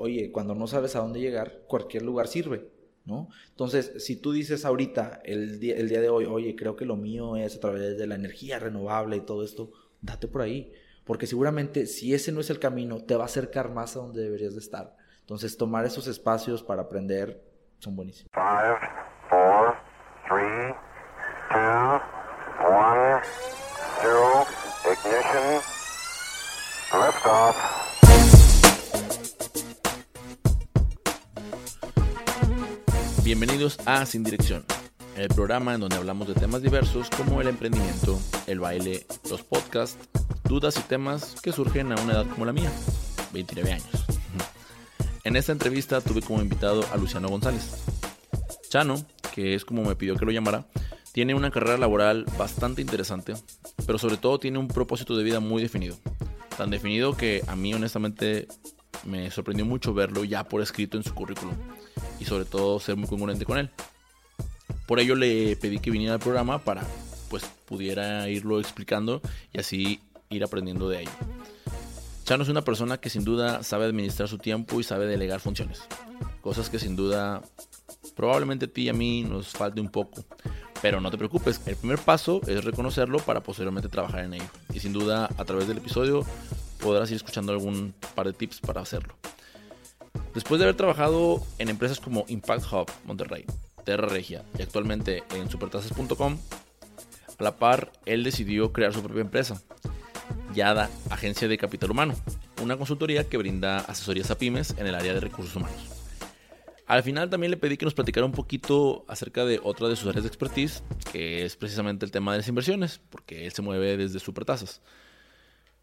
oye, cuando no sabes a dónde llegar, cualquier lugar sirve, ¿no? Entonces, si tú dices ahorita, el día, el día de hoy, oye, creo que lo mío es a través de la energía renovable y todo esto, date por ahí. Porque seguramente si ese no es el camino, te va a acercar más a donde deberías de estar. Entonces, tomar esos espacios para aprender son buenísimos. Five, four, three, two, one, zero, ignition, liftoff. Bienvenidos a Sin Dirección, el programa en donde hablamos de temas diversos como el emprendimiento, el baile, los podcasts, dudas y temas que surgen a una edad como la mía, 29 años. En esta entrevista tuve como invitado a Luciano González. Chano, que es como me pidió que lo llamara, tiene una carrera laboral bastante interesante, pero sobre todo tiene un propósito de vida muy definido. Tan definido que a mí honestamente me sorprendió mucho verlo ya por escrito en su currículum y sobre todo ser muy congruente con él. Por ello le pedí que viniera al programa para pues pudiera irlo explicando y así ir aprendiendo de ello. Chano es una persona que sin duda sabe administrar su tiempo y sabe delegar funciones. Cosas que sin duda probablemente a ti y a mí nos falte un poco. Pero no te preocupes, el primer paso es reconocerlo para posteriormente trabajar en ello. Y sin duda a través del episodio podrás ir escuchando algún par de tips para hacerlo. Después de haber trabajado en empresas como Impact Hub Monterrey, Terra Regia y actualmente en supertasas.com, a la par él decidió crear su propia empresa, Yada Agencia de Capital Humano, una consultoría que brinda asesorías a pymes en el área de recursos humanos. Al final también le pedí que nos platicara un poquito acerca de otra de sus áreas de expertise, que es precisamente el tema de las inversiones, porque él se mueve desde Supertasas.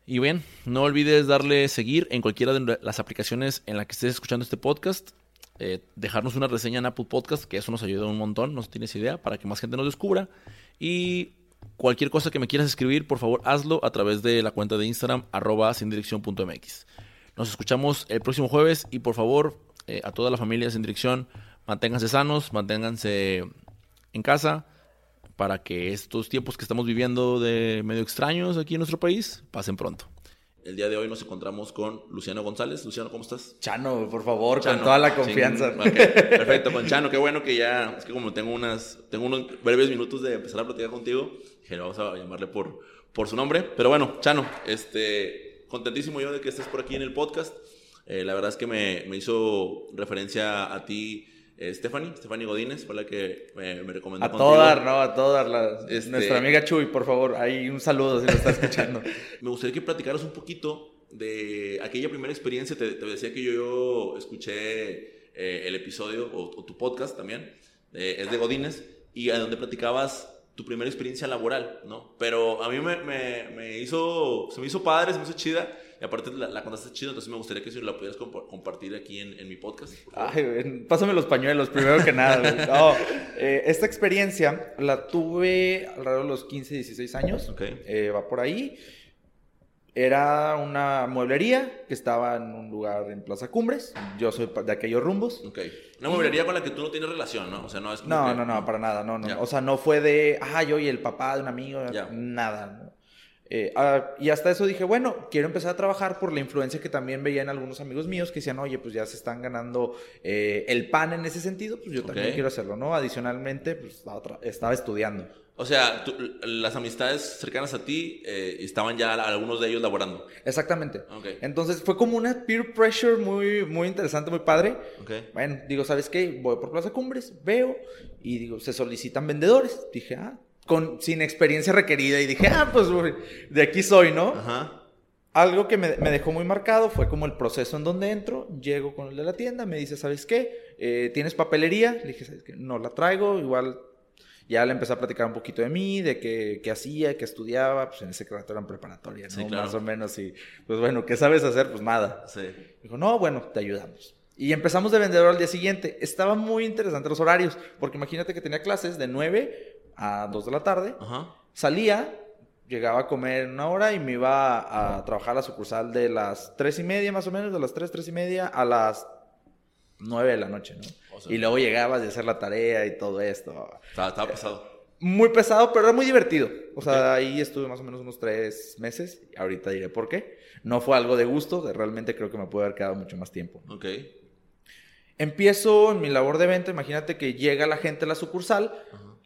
Y bien, no olvides darle seguir en cualquiera de las aplicaciones en la que estés escuchando este podcast. Eh, dejarnos una reseña en Apple Podcast, que eso nos ayuda un montón, no tienes idea, para que más gente nos descubra. Y cualquier cosa que me quieras escribir, por favor, hazlo a través de la cuenta de Instagram, arroba sin dirección.mx. Nos escuchamos el próximo jueves y por favor, eh, a toda la familia sin dirección, manténganse sanos, manténganse en casa para que estos tiempos que estamos viviendo de medio extraños aquí en nuestro país pasen pronto. El día de hoy nos encontramos con Luciano González. Luciano, ¿cómo estás? Chano, por favor, Chano. con toda la confianza. Sí, perfecto, con Chano, qué bueno que ya, es que como tengo unas, tengo unos breves minutos de empezar a platicar contigo, dije, vamos a llamarle por, por su nombre. Pero bueno, Chano, este, contentísimo yo de que estés por aquí en el podcast. Eh, la verdad es que me, me hizo referencia a ti eh, Stephanie, Stephanie Godínez, fue la que me, me recomendó A contigo. todas, ¿no? A todas. la- Este- Nuestra amiga Chuy, por favor, ahí un saludo si lo está escuchando. Me gustaría que platicaras un poquito de aquella primera experiencia. Te, te decía que yo, yo escuché eh, el episodio o, o tu podcast también, eh, es de Godínez, y a donde platicabas tu primera experiencia laboral, ¿no? Pero a mí me, me, me hizo, se me hizo padre, se me hizo chida, y aparte la, la contaste chido, entonces me gustaría que si la pudieras compa- compartir aquí en, en mi podcast. Ay, pásame los pañuelos, primero que nada. No, eh, esta experiencia la tuve alrededor de los 15, 16 años. Ok. Eh, va por ahí. Era una mueblería que estaba en un lugar en Plaza Cumbres. Yo soy de aquellos rumbos. Ok. Una mueblería con la que tú no tienes relación, ¿no? O sea, no es como No, que- no, no, para nada, no, no. O sea, no fue de, ay, oye, el papá de un amigo, Ya. nada. ¿no? Eh, ah, y hasta eso dije, bueno, quiero empezar a trabajar por la influencia que también veía en algunos amigos míos que decían, oye, pues ya se están ganando eh, el pan en ese sentido, pues yo también quiero hacerlo, ¿no? Adicionalmente, pues estaba, estaba estudiando. O sea, tú- las amistades cercanas a ti eh, estaban ya algunos de ellos laborando. Exactamente. Entonces fue como una peer pressure muy, muy interesante, muy padre. Ok. Bueno, digo, ¿sabes qué? Voy por Plaza Cumbres, veo y digo, se solicitan vendedores. Dije, ah, con, sin experiencia requerida. Y dije, ah, pues de aquí soy, ¿no? Ajá. Algo que me, me dejó muy marcado fue como el proceso en donde entro. Llego con el de la tienda, me dice, ¿sabes qué? Eh, ¿Tienes papelería? Le dije, ¿sabes qué? No la traigo. Igual ya le empecé a platicar un poquito de mí, de qué, qué hacía, qué estudiaba. Pues en ese rato era en preparatoria, ¿no? Sí, claro. Más o menos. Y pues bueno, ¿qué sabes hacer? Pues nada. Sí. Dijo, no, bueno, te ayudamos. Y empezamos de vendedor al día siguiente. Estaba muy interesante los horarios, porque imagínate que tenía clases de 9 a 2 de la tarde. Ajá. Salía, llegaba a comer en una hora y me iba a trabajar a la sucursal de las 3 y media más o menos, de las 3, 3 y media a las 9 de la noche, ¿no? O sea- y luego llegabas de hacer la tarea y todo esto. Estaba, pesado. muy pesado, pero era muy divertido. O sea, ahí estuve más o menos unos tres meses. Y ahorita diré por qué. No fue algo de gusto, realmente creo que me puede haber quedado mucho más tiempo. Ok. Empiezo en mi labor de venta, imagínate que llega la gente a la sucursal,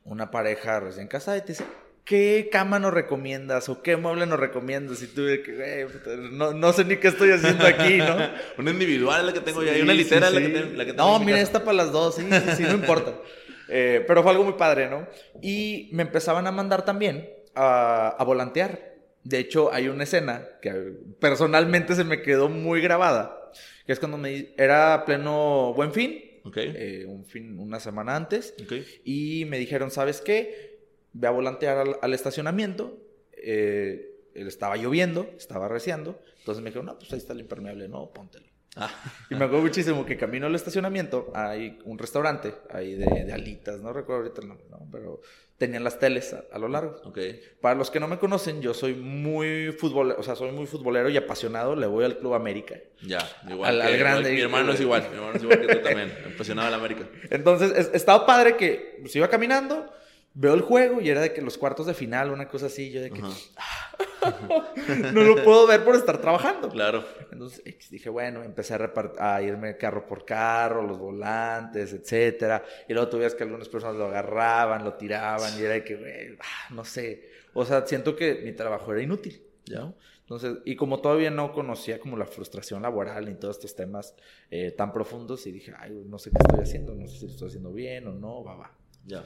una pareja recién casada y te dice, ¿qué cama nos recomiendas o qué mueble nos recomiendas? Y tú, que, "Güey, puta, no, no sé ni qué estoy haciendo aquí, ¿no? Una individual la que tengo ya. Y Sí, una litera sí, es la sí. que, tengo- la que tengo No, mira, esta para las dos, sí, sí, sí, no importa. Eh, pero fue algo muy padre, ¿no? Y me empezaban a mandar también a, a volantear. De hecho, hay una escena que personalmente se me quedó muy grabada, que es cuando me era pleno buen fin, Ok. eh, un fin, una semana antes, Ok. y me dijeron, ¿sabes qué? Ve a volantear al, al estacionamiento. Eh, él estaba lloviendo, estaba reciando. Entonces me dijeron, no, pues ahí está el impermeable, no, póntelo. Ah, Y me acuerdo muchísimo que camino al estacionamiento, hay un restaurante ahí de, de alitas, no recuerdo ahorita el nombre, ¿no? pero tenían las teles a, a lo largo. ok. Para los que no me conocen, yo soy muy futbolero, o sea, soy muy futbolero y apasionado, le voy al Club América. Ya, igual. Al- que- al grande. igual- Mi hermano es igual. Mi hermano es igual que tú también. Impresionado a la América. Entonces, es- estaba padre que pues, iba caminando, veo el juego y era de que los cuartos de final, una cosa así, yo de que no lo puedo ver por estar trabajando. Claro. Entonces dije, bueno, empecé a, a irme carro por carro, los volantes, etcétera. Y luego tú veías que algunas personas lo agarraban, lo tiraban, y era de que, güey, ah, no sé. O sea, siento que mi trabajo era inútil, ¿no? Entonces, y como todavía no conocía como la frustración laboral ni todos estos temas eh, tan profundos, y dije, ay, no sé qué estoy haciendo, no sé si lo estoy haciendo bien o no, va, va. Ya.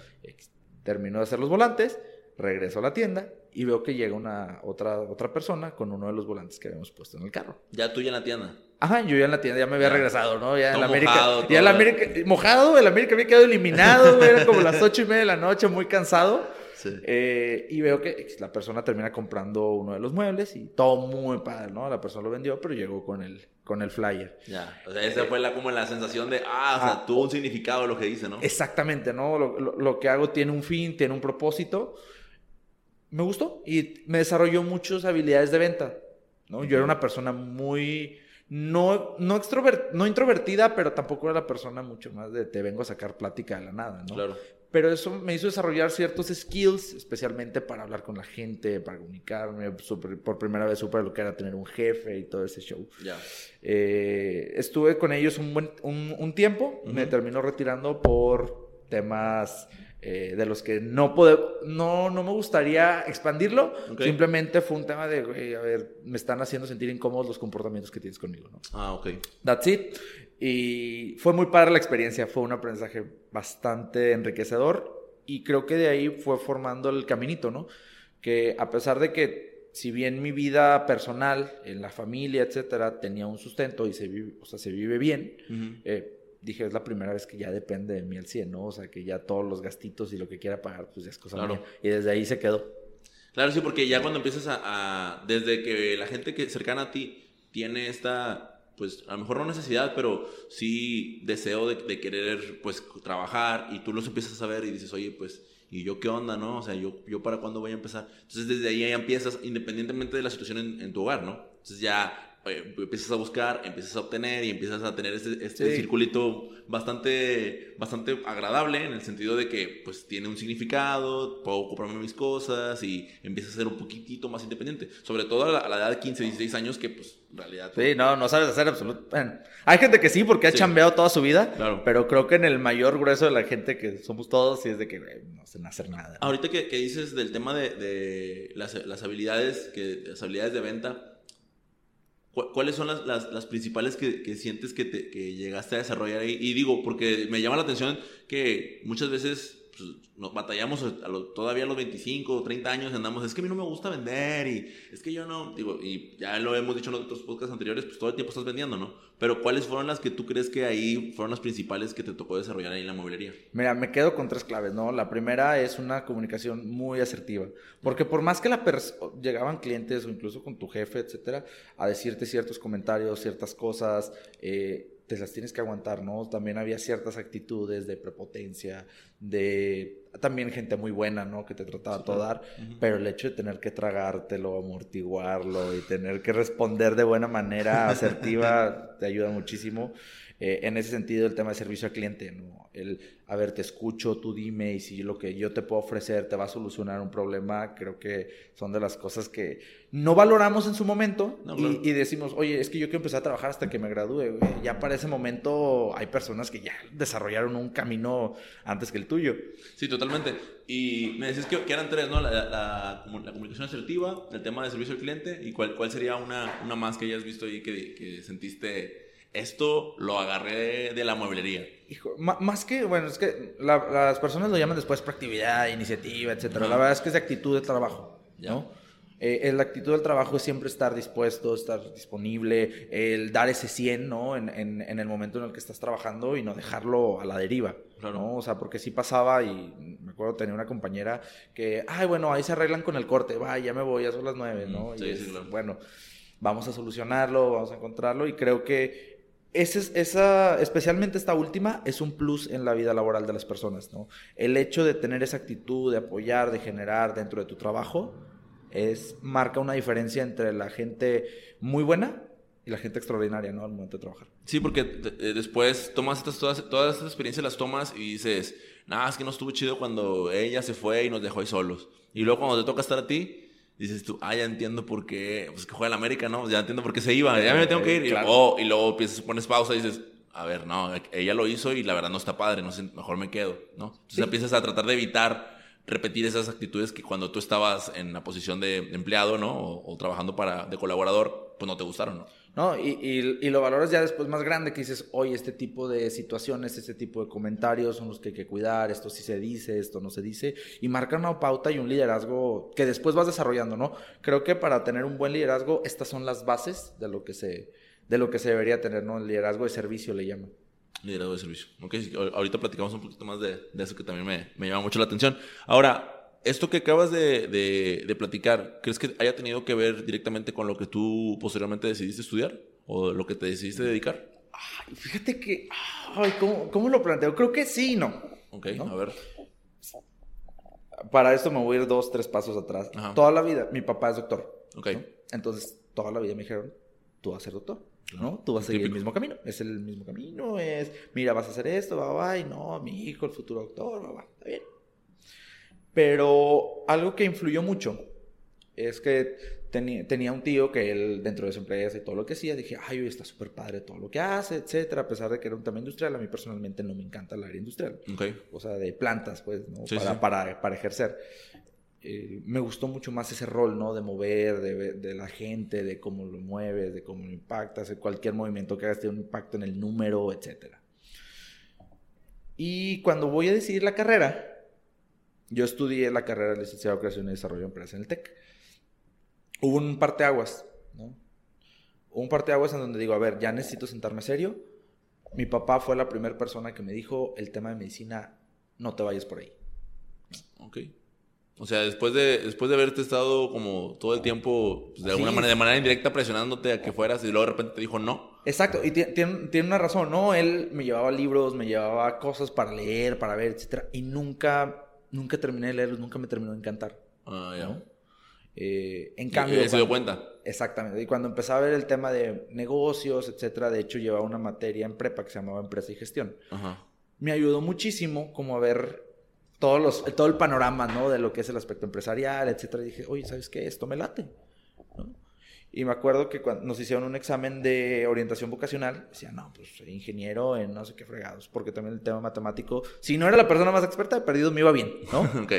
Termino de hacer los volantes, regreso a la tienda y veo que llega una otra, otra persona con uno de los volantes que habíamos puesto en el carro. Ya tú ya en la tienda. Ajá, yo ya en la tienda ya me había regresado, ¿no? Ya en Todo la América. mojado, ya en la. América. Mojado, el América había quedado eliminado, güey, Era como las ocho y media de la noche, muy cansado. Sí. Eh, y veo que la persona termina comprando uno de los muebles y todo muy padre, ¿no? La persona lo vendió, pero llegó con el, con el flyer. Ya. O sea, esa fue la, como la sensación de, ah, o sea, Ah. tuvo un significado lo que dice, ¿no? Exactamente, ¿no? Lo, lo- lo que hago tiene un fin, tiene un propósito. Me gustó y me desarrolló muchas habilidades de venta, ¿no? Yo era una persona muy... No, no, extrover- no introvertida, pero tampoco era la persona mucho más de te vengo a sacar plática de la nada, ¿no? Claro. Pero eso me hizo desarrollar ciertos skills, especialmente para hablar con la gente, para comunicarme. Supe- por primera vez supe lo que era tener un jefe y todo ese show. Ya. Eh, estuve con ellos un, buen, un, un tiempo, me Ujú. terminó retirando por temas eh, de los que no, no, no me gustaría expandirlo. Ok. Simplemente fue un tema de, güey, a ver, me están haciendo sentir incómodos los comportamientos que tienes conmigo, ¿no? Ah, ok. That's it. Y fue muy padre la experiencia, fue un aprendizaje bastante enriquecedor y creo que de ahí fue formando el caminito, ¿no? Que a pesar de que si bien mi vida personal, en la familia, etcétera, tenía un sustento y se vive, o sea, se vive bien, eh, dije, es la primera vez que ya depende de mí al 100, ¿no? O sea, que ya todos los gastitos y lo que quiera pagar, pues ya es cosa Claro. mía. Y desde ahí se quedó. Claro, sí, porque ya cuando empiezas a, a- Desde que la gente que cercana a ti tiene esta, pues a lo mejor no necesidad, pero sí deseo de, querer, pues, trabajar y tú los empiezas a saber y dices, oye, pues, ¿y yo qué onda, no? O sea, ¿yo, yo para cuándo voy a empezar? Entonces desde ahí ya empiezas, independientemente de la situación en, en tu hogar, ¿no? Entonces ya eh, empiezas a buscar, empiezas a obtener y empiezas a tener este, este Sí. circulito bastante, bastante agradable en el sentido de que pues tiene un significado, puedo comprarme mis cosas y empiezas a ser un poquitito más independiente. Sobre todo a la, a la edad de 15, 16 años que pues en realidad... Sí, no, no sabes hacer absoluto. bueno, hay gente que sí, porque ha Sí. chambeado toda su vida, Claro. pero creo que en el mayor grueso de la gente que somos todos, sí es de que no sé hacer nada. ¿no? Ahorita que, que dices del tema de, de las, las habilidades que las habilidades de venta, ¿cu- ¿cuáles son las, las, las principales que, que sientes que, te, que llegaste a desarrollar ahí? Y digo, porque me llama la atención que muchas veces pues, nos batallamos a todavía a los 25 o 30 años andamos, es que a mí no me gusta vender y es que yo no, digo, y ya lo hemos dicho en otros podcasts anteriores, pues todo el tiempo estás vendiendo, ¿no? Pero ¿cuáles fueron las que tú crees que ahí fueron las principales que te tocó desarrollar ahí en la mueblería? Mira, me quedo con tres claves, ¿no? La primera es una comunicación muy asertiva, porque por más que la llegaban clientes o incluso con tu jefe, etcétera, a decirte ciertos comentarios, ciertas cosas, eh, te las tienes que aguantar, ¿no? También había ciertas actitudes de prepotencia, de también gente muy buena, ¿no? Que te trataba todo dar, pero el hecho de tener que tragártelo, amortiguarlo y tener que responder de buena manera, asertiva, te ayuda muchísimo. Eh, en ese sentido, el tema de servicio al cliente, ¿no? El, a ver, te escucho, tú dime, y si lo que yo te puedo ofrecer te va a solucionar un problema, creo que son de las cosas que no valoramos en su momento No, y- claro. y, decimos, oye, es que yo quiero empezar a trabajar hasta que me gradúe, güey. Ya para ese momento hay personas que ya desarrollaron un camino antes que el tuyo. Sí, totalmente. Y me decías que, que eran tres, ¿no? La, la comunicación asertiva, el tema de servicio al cliente y cuál, cuál sería una, una más que hayas visto ahí que, que sentiste, esto lo agarré de la mueblería. Hijo, más que, bueno, es que la- las personas lo llaman después proactividad, iniciativa, etcétera. Ajá. La verdad es que es de actitud de trabajo. ¿no? Eh, la actitud del trabajo es siempre estar dispuesto, estar disponible, el dar ese 100, ¿no? En, en- en el momento en el que estás trabajando y no dejarlo a la deriva, Claro. ¿no? O sea, porque sí pasaba y me acuerdo tenía una compañera que, ay, bueno, ahí se arreglan con el corte, va, ya me voy, ya son las nueve, ¿no? Mm, sí, Y sí, es, claro. Bueno, vamos a solucionarlo, vamos a encontrarlo y creo que ese es- esa, especialmente esta última, es un plus en la vida laboral de las personas, ¿no? El hecho de tener esa actitud, de apoyar, de generar dentro de tu trabajo, es, marca una diferencia entre la gente muy buena y la gente extraordinaria, ¿no? Al momento de trabajar. Sí, porque eh, después tomas estas, todas, todas estas experiencias, las tomas y dices, nada, es que no estuvo chido cuando ella se fue y nos dejó ahí solos. Y luego cuando te toca estar a ti, dices tú, ah, ya entiendo por qué, pues que juega el América, ¿no? Ya entiendo por qué se iba, ya me tengo que ir. Y, Claro. oh, y luego empiezas, pones pausa y dices, a ver, no, ella lo hizo y la verdad no está padre, no sé, mejor me quedo, ¿no? Entonces Sí. empiezas a tratar de evitar repetir esas actitudes que cuando tú estabas en la posición de empleado, ¿no? O, o trabajando para, de colaborador, pues no te gustaron, ¿no? ¿No? Y, y, y lo valoras ya después más grande, que dices, oye, este tipo de situaciones, este tipo de comentarios son los que hay que cuidar, esto sí se dice, esto no se dice, y marca una pauta y un liderazgo que después vas desarrollando, ¿no? Creo que para tener un buen liderazgo, estas son las bases de lo que se, de lo que se debería tener, ¿no? El liderazgo de servicio le llaman. Liderazgo de servicio. Ok, ahorita platicamos un poquito más de, de eso que también me, me llama mucho la atención. Ahora, esto que acabas de, de- de platicar, ¿crees que haya tenido que ver directamente con lo que tú posteriormente decidiste estudiar? ¿O lo que te decidiste dedicar? Ay, fíjate que, ay, ¿cómo, cómo lo planteo? Creo que sí no. Ok, ¿No? a ver. Para esto me voy a ir dos, tres pasos atrás. Ajá. Toda la vida, mi papá es doctor. Ok. ¿no? Entonces, toda la vida me dijeron, tú vas a ser doctor, ¿no? Tú vas a seguir Típico. el mismo camino. Es el mismo camino, es, mira, vas a hacer esto, va, va, y no, mi hijo, el futuro doctor, va, va, está bien. Pero algo que influyó mucho es que tenía un tío que él, dentro de su empresa y todo lo que hacía, dije, ay, está súper padre todo lo que hace, etcétera, a pesar de que era un tema industrial, a mí personalmente no me encanta el área industrial Ok. o sea, de plantas, pues, ¿no? Sí, para, sí. Para, para ejercer. Eh, me gustó mucho más ese rol, ¿no? De mover, de, de la gente, de cómo lo mueves, de cómo lo impactas, cualquier movimiento que hagas tiene un impacto en el número, etc. Y cuando voy a decidir la carrera, yo estudié la carrera de licenciado en Creación y Desarrollo de Empresas en el TEC. Hubo un parteaguas, ¿no? Hubo un parteaguas en donde digo, a ver, ya necesito sentarme serio. Mi papá fue la primera persona que me dijo, el tema de medicina, no te vayas por ahí. Ok. O sea, después de, después de haberte estado como todo el tiempo, pues, de alguna Sí. manera, de manera indirecta presionándote a que fueras y luego de repente te dijo no. Exacto, y ti- tiene, tiene una razón, ¿no? Él me llevaba libros, me llevaba cosas para leer, para ver, etcétera, y nunca, nunca terminé de leerlos, nunca me terminó de encantar. Ah, ya. ¿no? Eh, en cambio... se dio cuenta. Exactamente. Y cuando empezaba a ver el tema de negocios, etcétera, de hecho llevaba una materia en prepa que se llamaba Empresa y Gestión. Ajá. Me ayudó muchísimo como a ver todos los, todo el panorama, ¿no? De lo que es el aspecto empresarial, etcétera. Y dije, oye, ¿sabes qué? Esto me late. Y me acuerdo que cuando nos hicieron un examen de orientación vocacional, decía, no, pues ingeniero en no sé qué fregados, porque también el tema matemático, si no era la persona más experta, de perdido me iba bien, ¿no? ok.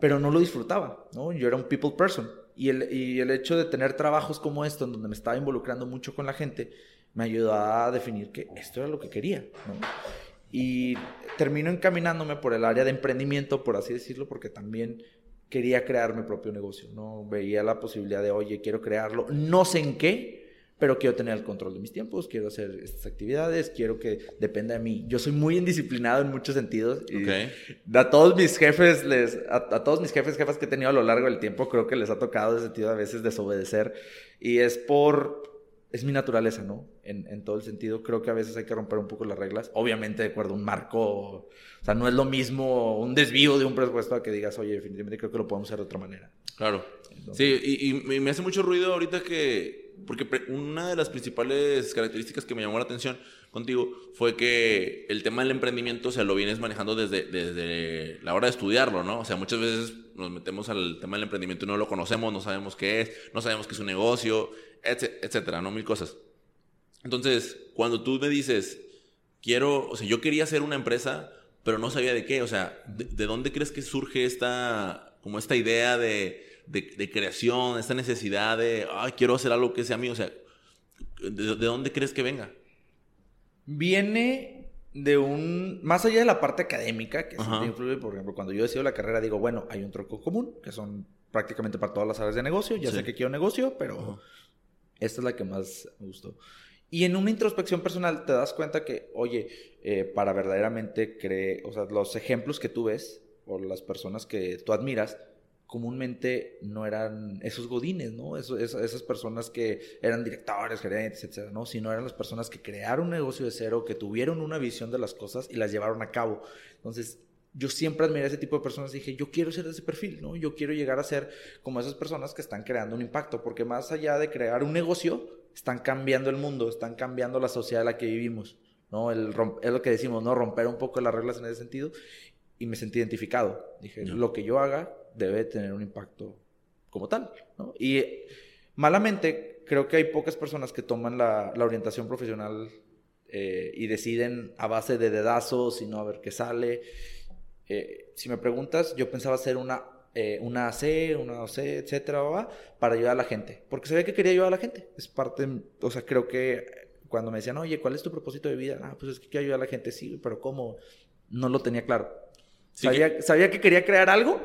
pero no lo disfrutaba, ¿no? Yo era un people person. Y el, y el hecho de tener trabajos como esto, en donde me estaba involucrando mucho con la gente, me ayudó a definir que esto era lo que quería, ¿no? Y termino encaminándome por el área de emprendimiento, por así decirlo, porque también quería crear mi propio negocio, ¿no? Veía la posibilidad de, oye, quiero crearlo, no sé en qué, pero quiero tener el control de mis tiempos, quiero hacer estas actividades, quiero que dependa de mí. Yo soy muy indisciplinado en muchos sentidos. Y, Ok. a todos mis jefes, les, a, a todos mis jefes, jefas que he tenido a lo largo del tiempo, creo que les ha tocado ese sentido a veces desobedecer. Y es por, es mi naturaleza, ¿no? En, en todo el sentido, creo que a veces hay que romper un poco las reglas. Obviamente, de acuerdo a un marco, o sea, no es lo mismo un desvío de un presupuesto a que digas, oye, definitivamente creo que lo podemos hacer de otra manera. Claro. Entonces- Sí, y, y me- me hace mucho ruido ahorita que, porque una de las principales características que me llamó la atención contigo fue que el tema del emprendimiento, o sea, lo vienes manejando desde, desde la hora de estudiarlo, ¿no? O sea, muchas veces nos metemos al tema del emprendimiento y no lo conocemos, no sabemos qué es, no sabemos qué es un negocio, etc- etcétera, ¿no? Mil cosas. Entonces, cuando tú me dices, quiero, o sea, yo quería hacer una empresa, pero no sabía de qué, o sea, ¿de, de dónde crees que surge esta, como esta idea de, de, de creación, esta necesidad de, ay, quiero hacer algo que sea mío, o sea, ¿de, de dónde crees que venga? Viene de un. Más allá de la parte académica, que sí Ajá. te influye, por ejemplo, cuando yo decido la carrera, digo, bueno, hay un tronco común, que son prácticamente para todas las áreas de negocio. Ya Sí. sé que quiero negocio, pero Ajá. esta es la que más me gustó. Y en una introspección personal te das cuenta que, oye, eh, para verdaderamente creer, o sea, los ejemplos que tú ves o las personas que tú admiras, comúnmente no eran esos godines, ¿no? Eso- esas personas que eran directores, gerentes, etcétera, ¿no? Sino eran las personas que crearon un negocio de cero, que tuvieron una visión de las cosas y las llevaron a cabo. Entonces, yo siempre admiré a ese tipo de personas. Dije, yo quiero ser de ese perfil, ¿no? Yo quiero llegar a ser como esas personas que están creando un impacto, porque más allá de crear un negocio, están cambiando el mundo, están cambiando la sociedad en la que vivimos, ¿no? El es lo que decimos, ¿no? Romper un poco las reglas en ese sentido. Y me sentí identificado. Dije, lo que yo haga debe tener un impacto como tal, ¿no? Y eh, malamente, creo que hay pocas personas que toman la, la orientación profesional eh, y deciden a base de dedazos y no a ver qué sale. Eh, si me preguntas, yo pensaba hacer una, eh, una AC, una OC, etcétera, para ayudar a la gente. Porque sabía que quería ayudar a la gente. Es parte, o sea, creo que cuando me decían, oye, ¿cuál es tu propósito de vida? Ah, pues es que quiero ayudar a la gente, sí, pero ¿cómo? No lo tenía claro. Sí, sabía, sabía que quería crear algo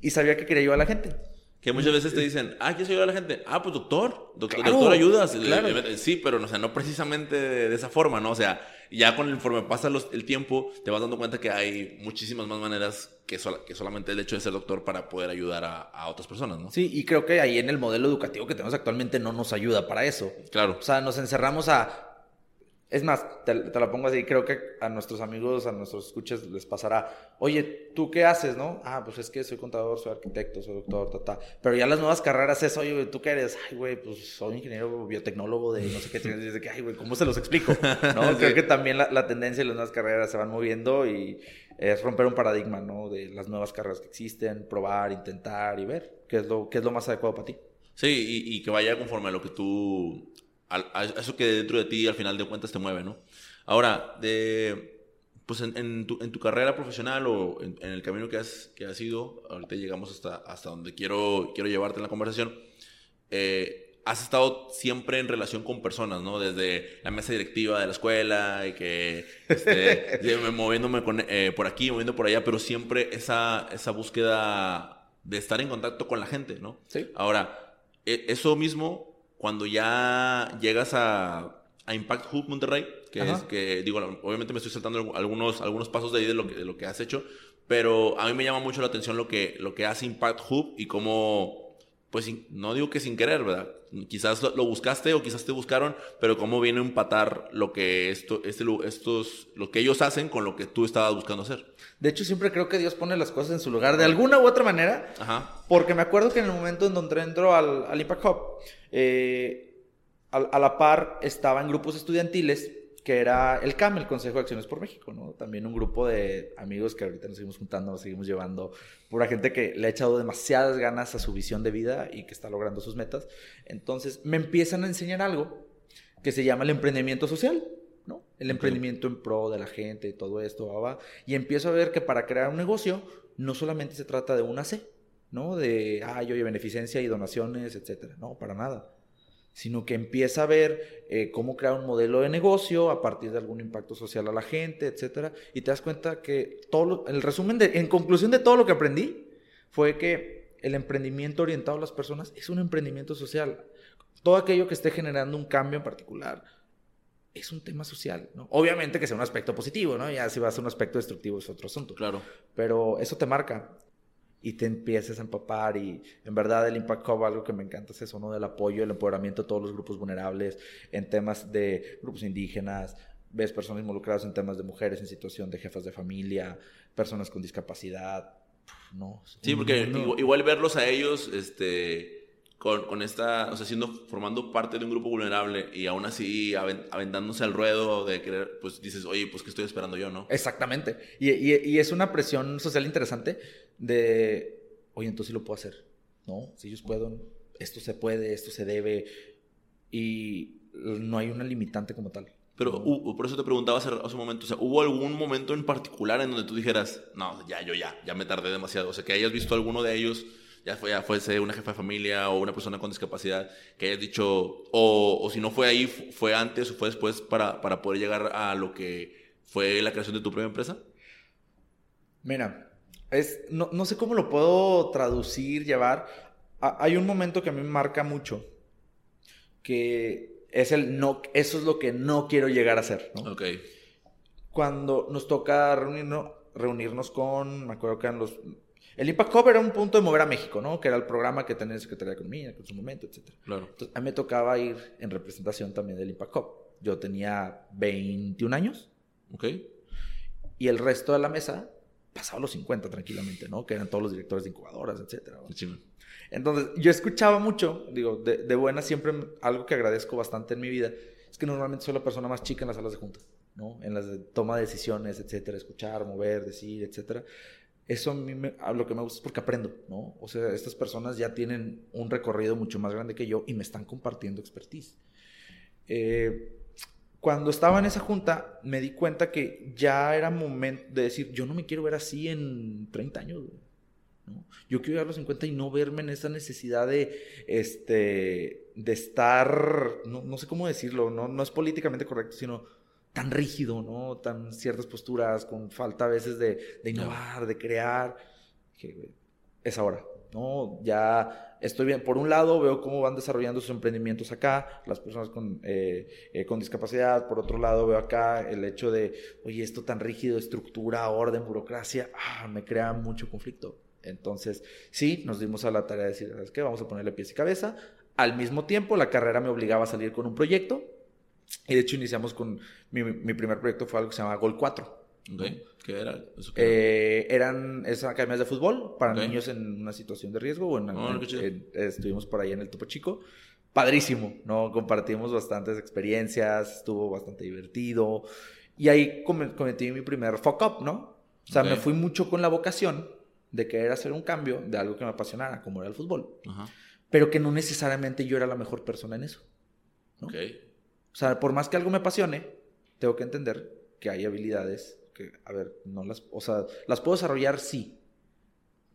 y sabía que quería ayudar a la gente. Que muchas veces te dicen, ah, ¿quieres ayudar a la gente? Ah, pues doctor, doctor, Claro, doctor ayudas. claro. Sí, pero o sea, no precisamente de, de esa forma, ¿no? O sea, ya conforme pasa los- el tiempo, te vas dando cuenta que hay muchísimas más maneras que, que solamente el hecho de ser doctor para poder ayudar a, a otras personas, ¿no? Sí, y creo que ahí en el modelo educativo que tenemos actualmente no nos ayuda para eso. Claro. O sea, nos encerramos a... Es más, te, te la pongo así, creo que a nuestros amigos, a nuestros escuchas les pasará, oye, ¿tú qué haces, no? Ah, pues es que soy contador, soy arquitecto, soy doctor, ta, ta. Pero ya las nuevas carreras es, oye, ¿tú qué eres? Ay, güey, pues soy ingeniero biotecnólogo de no sé qué. Y dices que, ay, güey, ¿cómo se los explico? ¿No? Creo que también la, la tendencia de las nuevas carreras se van moviendo y es romper un paradigma, ¿no? De las nuevas carreras que existen, probar, intentar y ver qué es lo, qué es lo más adecuado para ti. Sí, y, y que vaya conforme a lo que tú, a, a eso que dentro de ti al final de cuentas te mueve, ¿no? Ahora, de, pues en, en tu, en tu carrera profesional o en, en el camino que has, que has ido, ahorita llegamos hasta, hasta donde quiero, quiero llevarte en la conversación, eh, has estado siempre en relación con personas, ¿no? Desde la mesa directiva de la escuela y que este, moviéndome con, eh, por aquí, moviendo por allá, pero siempre esa, esa búsqueda de estar en contacto con la gente, ¿no? Sí. Ahora, e- eso mismo, cuando ya llegas a, a Impact Hub Monterrey, que Ajá. es que, digo, obviamente me estoy saltando algunos, algunos pasos de ahí de lo, que, de lo que has hecho, pero a mí me llama mucho la atención lo que, lo que hace Impact Hub y cómo, pues no digo que sin querer, ¿verdad? Quizás lo, lo buscaste o quizás te buscaron, pero cómo viene a empatar lo que esto, este, estos, lo que ellos hacen con lo que tú estabas buscando hacer. De hecho, siempre creo que Dios pone las cosas en su lugar de alguna u otra manera. Ajá. Porque me acuerdo que en el momento en donde entro al, al Impact Hub, eh, a, a la par estaba en grupos estudiantiles, que era el CAM, el Consejo de Acciones por México, ¿no? También un grupo de amigos que ahorita nos seguimos juntando, nos seguimos llevando, pura gente que le ha echado demasiadas ganas a su visión de vida y que está logrando sus metas. Entonces, me empiezan a enseñar algo que se llama el emprendimiento social, ¿no? El emprendimiento en pro de la gente y todo esto, va, va. Y empiezo a ver que para crear un negocio no solamente se trata de una C, ¿no? De, ay, oye, beneficencia y donaciones, etcétera. No, para nada. Sino que empieza a ver eh, cómo crear un modelo de negocio a partir de algún impacto social a la gente, etcétera. Y te das cuenta que todo lo- el resumen, de, en conclusión de todo lo que aprendí, fue que el emprendimiento orientado a las personas es un emprendimiento social. Todo aquello que esté generando un cambio en particular es un tema social, ¿no? Obviamente que sea un aspecto positivo, ¿no? Ya si va a ser un aspecto destructivo es otro asunto. Claro. Pero eso te marca y te empiezas a empapar y en verdad el Impact Hub algo que me encanta es eso, ¿no? Del apoyo, el empoderamiento de todos los grupos vulnerables en temas de grupos indígenas, ves personas involucradas en temas de mujeres en situación de jefas de familia, personas con discapacidad, no. Sí, porque igual, verlos a ellos, este, con, con esta, o sea, siendo, formando parte de un grupo vulnerable y aún así aven- aventándose al ruedo de querer, pues dices, oye, pues ¿qué estoy esperando yo, no? Exactamente. Y, y- y es una presión social interesante de, oye, entonces sí lo puedo hacer, ¿no? Si ellos pueden, esto se puede, esto se debe, y no hay una limitante como tal. Pero hu- por eso te preguntaba hace, hace un momento, o sea, ¿hubo algún momento en particular en donde tú dijeras, no, ya, yo ya, ya me tardé demasiado? O sea, que hayas visto alguno de ellos, ya, fue, ya fuese una jefa de familia o una persona con discapacidad, que hayas dicho, o, o si no fue ahí, fu- fue antes o fue después para, para poder llegar a lo que fue la creación de tu propia empresa? Mira, es, no, no sé cómo lo puedo traducir, llevar. Ha- hay un momento que a mí me marca mucho, que es el no, eso es lo que no quiero llegar a ¿no? Ok, cuando nos toca reunirnos, reunirnos con, me acuerdo que eran los... El Impact Hub era un punto de mover a México, ¿no? Que era el programa que tenía la Secretaría de Economía en su momento, etc. claro. Entonces, a mí me tocaba ir en representación también del Impact Hub. Yo tenía 21 años Ok, y el resto de la mesa pasaba los 50 tranquilamente, ¿no? Que eran todos los directores de incubadoras, etc. qué chingón. Entonces, yo escuchaba mucho, digo, de, de buena siempre, algo que agradezco bastante en mi vida, es que normalmente soy la persona más chica en las salas de junta, ¿no? En las de toma de decisiones, etcétera, escuchar, mover, decir, etcétera. Eso a mí me- a lo que me gusta es porque aprendo, ¿no? O sea, estas personas ya tienen un recorrido mucho más grande que yo y me están compartiendo expertise. Eh, cuando estaba en esa junta, me di cuenta que ya era momento de decir, yo no me quiero ver así en 30 años. ¿no? Yo quiero llegar a los 50 y no verme en esa necesidad de, este, de estar, no, no sé cómo decirlo, no, no es políticamente correcto, sino tan rígido, ¿no? Tan ciertas posturas, con falta a veces de, de innovar, de crear. Es ahora, ¿no? Ya estoy bien. Por un lado, veo cómo van desarrollando sus emprendimientos acá, las personas con, eh, eh, con discapacidad. Por otro lado, veo acá el hecho de, oye, esto tan rígido, estructura, orden, burocracia, ah, me crea mucho conflicto. Entonces, sí, nos dimos a la tarea de decir, ¿sabes qué? Vamos a ponerle pies y cabeza. Al mismo tiempo, la carrera me obligaba a salir con un proyecto. Y de hecho, iniciamos con. Mi, mi primer proyecto fue algo que se llama Gol 4. ¿Qué era? ¿Eso qué era? Eh, eran esas academias de fútbol para Ok. niños en una situación de riesgo. O en, Ah, en- qué chido. en- estuvimos por ahí en el Topo Chico. Padrísimo, ¿no? Compartimos bastantes experiencias, estuvo bastante divertido. Y ahí come- cometí mi primer fuck up, ¿no? O sea, Ok. me fui mucho con la vocación de querer hacer un cambio de algo que me apasionara, como era el fútbol. Ajá, Pero que no necesariamente yo era la mejor persona en eso. ¿no? ok. O sea, por más que algo me apasione, tengo que entender que hay habilidades que, a ver, no las, o sea, las puedo desarrollar sí,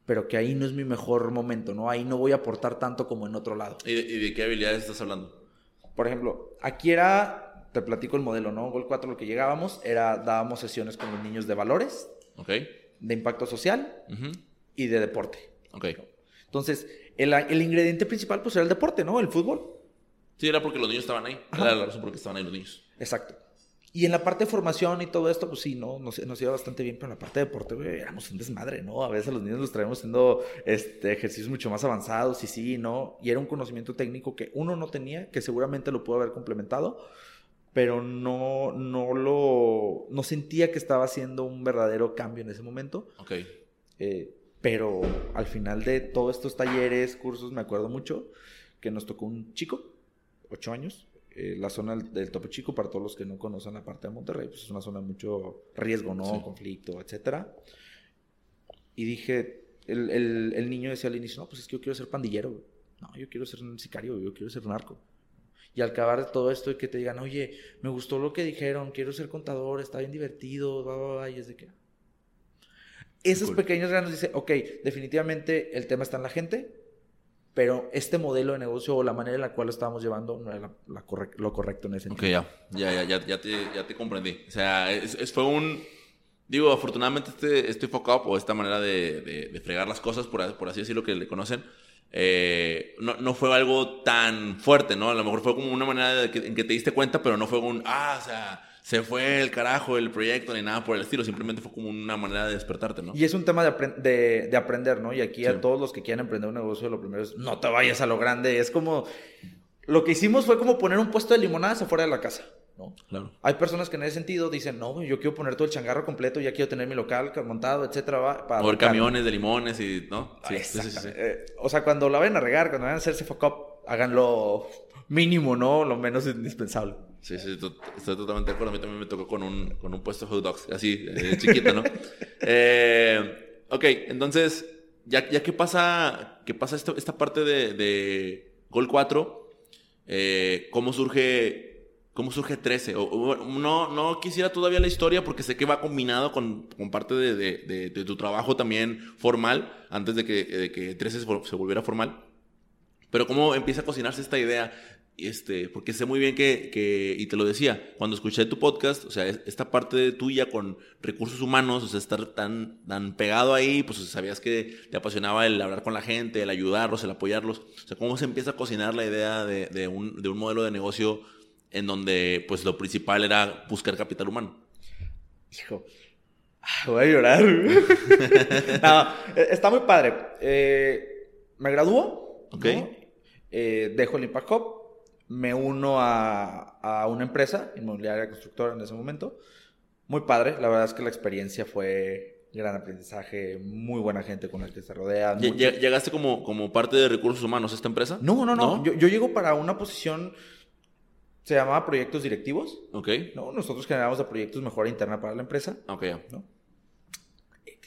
pero que ahí no es mi mejor momento, ¿no? Ahí no voy a aportar tanto como en otro lado. ¿Y de, y de qué habilidades estás hablando? Por ejemplo, aquí era, te platico el modelo, ¿no? Gol 4 lo que llegábamos era, dábamos sesiones con los niños de valores, Ok, de impacto social y de deporte. ok. Entonces, el, el ingrediente principal pues era el deporte, ¿no? El fútbol. Sí, era porque los niños estaban ahí. Ajá. Era la razón por la que estaban ahí los niños. Exacto. Y en la parte de formación y todo esto, pues sí, ¿no? Nos, nos iba bastante bien, pero en la parte de deporte, güey, éramos un desmadre, ¿no? A veces los niños los traemos haciendo este, ejercicios mucho más avanzados y sí, ¿no? Y era un conocimiento técnico que uno no tenía, que seguramente lo pudo haber complementado, pero no, no lo, no sentía que estaba haciendo un verdadero cambio en ese momento. Ok, Eh, pero al final de todos estos talleres, cursos, me acuerdo mucho que nos tocó un chico, ocho años, eh, la zona del, Topo Chico, para todos los que no conocen la parte de Monterrey, pues es una zona de mucho riesgo, ¿no? Sí. Conflicto, etcétera. Y dije, el, el- el niño decía al inicio, no, pues es que yo quiero ser pandillero, güey. No, yo quiero ser un sicario, yo quiero ser narco. Y al acabar todo esto y que te digan, oye, me gustó lo que dijeron, quiero ser contador, está bien divertido, bla, bla, bla", y es de que... Esos Cool. pequeños granos dicen, ok, definitivamente el tema está en la gente, pero este modelo de negocio o la manera en la cual lo estábamos llevando no era la- la correc- lo correcto en ese ok, sentido. ya. Ya, ya, ya, ya, te, ya te comprendí. O sea, es, es- fue un... Digo, afortunadamente este, este fuck up o esta manera de, de- de fregar las cosas, por, por así decirlo, que le conocen, eh, no, no fue algo tan fuerte, ¿no? A lo mejor fue como una manera de que- en que te diste cuenta, pero no fue un, ah, o sea, se fue el carajo el proyecto ni nada por el estilo, simplemente fue como una manera de despertarte, ¿no? Y es un tema de, de- de aprender, ¿no? Y aquí Sí. a todos los que quieran emprender un negocio, lo primero es no te vayas a lo grande. Es como, lo que hicimos fue como poner un puesto de limonadas afuera de la casa. ¿no? Claro. Hay personas que en ese sentido dicen, no, yo quiero poner todo el changarro completo, ya quiero tener mi local montado, etcétera, para arrancar". camiones de limones y, ¿no? Sí, sí, sí. Eh, o sea, cuando la vayan a regar, cuando vayan a hacerse fuck up, háganlo mínimo, ¿no? Lo menos indispensable. Sí, sí, to- estoy totalmente de acuerdo. A mí también me tocó con un, con un puesto de hot dogs, así, eh, chiquito, ¿no? Eh, ok, entonces, ya, ya que pasa, que pasa esto- esta parte de, de Gol 4, eh, ¿cómo surge... ¿Cómo surge 13? O, o, no, no quisiera todavía la historia porque sé que va combinado con, con parte de, de- de- tu trabajo también formal, antes de que, de que 13 se, vol- se volviera formal. Pero cómo empieza a cocinarse esta idea, este, porque sé muy bien que, que, y te lo decía, cuando escuché tu podcast, o sea, es- esta parte de tuya con recursos humanos, o sea, estar tan, tan pegado ahí, pues sabías que te apasionaba el hablar con la gente, el ayudarlos, el apoyarlos. O sea, cómo se empieza a cocinar la idea de, de un, de un modelo de negocio en donde, pues, lo principal era buscar capital humano. Hijo, ah, voy a llorar. No, eh, está muy padre. Eh, me graduó. Ok. ¿no? Eh, dejo el Impact Hub. Me uno a, a una empresa inmobiliaria constructora en ese momento. Muy padre. La verdad es que la experiencia fue gran aprendizaje. Muy buena gente con la que se rodea. ¿Llegaste como, como parte de recursos humanos a esta empresa? No, no, no. ¿No? Yo, yo llego para una posición. Se llamaba proyectos directivos. Ok. ¿no? Nosotros generamos de proyectos mejora interna para la empresa. Ok.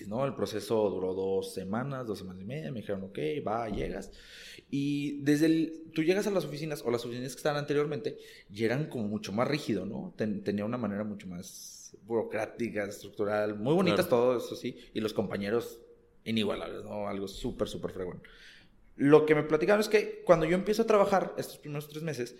¿No? El proceso duró dos semanas, dos semanas y media. Me dijeron, ok, va, llegas. Y desde el. Tú llegas a las oficinas, o las oficinas que estaban anteriormente, y eran como mucho más rígido, ¿no? Ten- tenía una manera mucho más burocrática, estructural, muy bonitas Claro. todo eso, sí. Y los compañeros inigualables, ¿no? Algo súper, súper fregón. Lo que me platicaron es que cuando yo empiezo a trabajar estos primeros tres meses,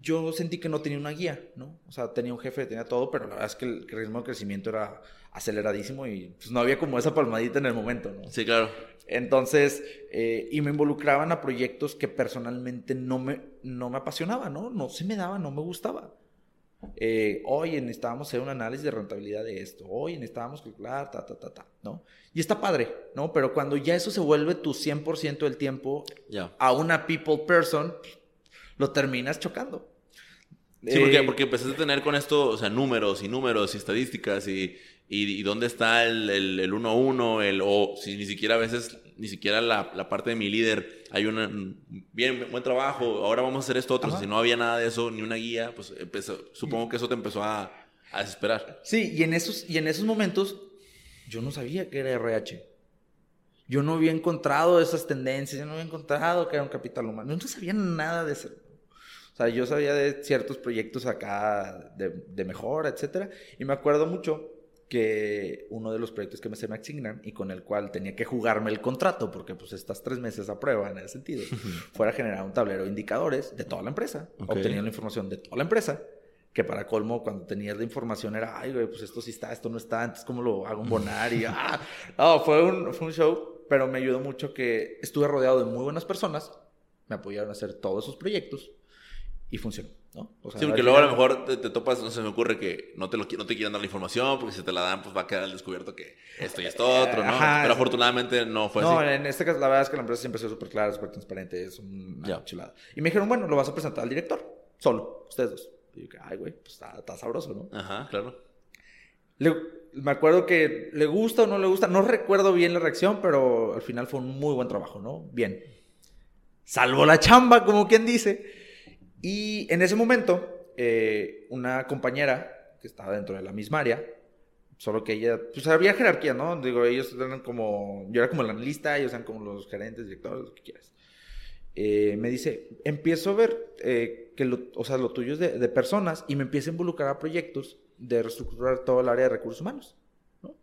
yo sentí que no tenía una guía, ¿no? O sea, tenía un jefe, tenía todo, pero la verdad es que el ritmo de crecimiento era aceleradísimo y pues no había como esa palmadita en el momento, ¿no? Sí, claro. Entonces, eh, y me involucraban a proyectos que personalmente no me, no me apasionaban, ¿no? No se me daba, no me gustaba. Eh, oye, necesitábamos hacer un análisis de rentabilidad de esto. Oye, necesitábamos calcular, ta, ta, ta, ta, ¿no? Y está padre, ¿no? Pero cuando ya eso se vuelve tu 100% del tiempo a una people person, lo terminas chocando. Sí, porque, Eh, porque empezaste a tener con esto, o sea, números y números y estadísticas y, y, y dónde está el, el, el uno a uno, el, o si ni siquiera a veces, ni siquiera la, la parte de mi líder, hay una, bien, buen trabajo, ahora vamos a hacer esto otro, Ajá. si no había nada de eso, ni una guía, pues empezó, supongo que eso te empezó a, a desesperar. Sí, y en, esos, y en esos momentos yo no sabía que era RH. Yo no había encontrado esas tendencias, yo no había encontrado que era un capital humano. Yo no sabía nada de eso. O sea, yo sabía de ciertos proyectos acá de, de mejora, etcétera. Y me acuerdo mucho que uno de los proyectos que me, se me asignan y con el cual tenía que jugarme el contrato, porque pues estás tres meses a prueba en ese sentido, fuera a generar un tablero de indicadores de toda la empresa, Ok. obteniendo la información de toda la empresa, que para colmo cuando tenías la información era, ay, güey, pues esto sí está, esto no está, entonces cómo lo hago bonar y, ah, no, fue un, fue un show, pero me ayudó mucho que estuve rodeado de muy buenas personas, me apoyaron a hacer todos esos proyectos y funcionó, ¿no? O sea, Sí, porque luego a lo mejor te, te topas, no se me ocurre que no te, lo, no te quieran dar la información, porque si te la dan, pues va a quedar al descubierto que esto y esto otro, ¿no? Ajá, Pero afortunadamente no fue no, así. en este caso, la verdad es que la empresa siempre ha sido súper clara, súper transparente, es una Ya. chulada. Y me dijeron, bueno, lo vas a presentar al director, solo, ustedes dos. Y yo, ay, güey, pues está, está sabroso, ¿no? Ajá, claro. Le- me acuerdo que le gusta o no le gusta, no recuerdo bien la reacción, pero al final fue un muy buen trabajo, ¿no? Bien. Salvo la chamba, como quien dice. Y en ese momento, eh, una compañera que estaba dentro de la misma área, solo que ella, pues había jerarquía, ¿no? Digo, ellos eran como, yo era como el analista, ellos eran como los gerentes, directores, lo que quieras. Eh, me dice, empiezo a ver eh, que lo, o sea, lo tuyo es de, de personas y me empiezo a involucrar a proyectos de reestructurar todo el área de recursos humanos. ¿no?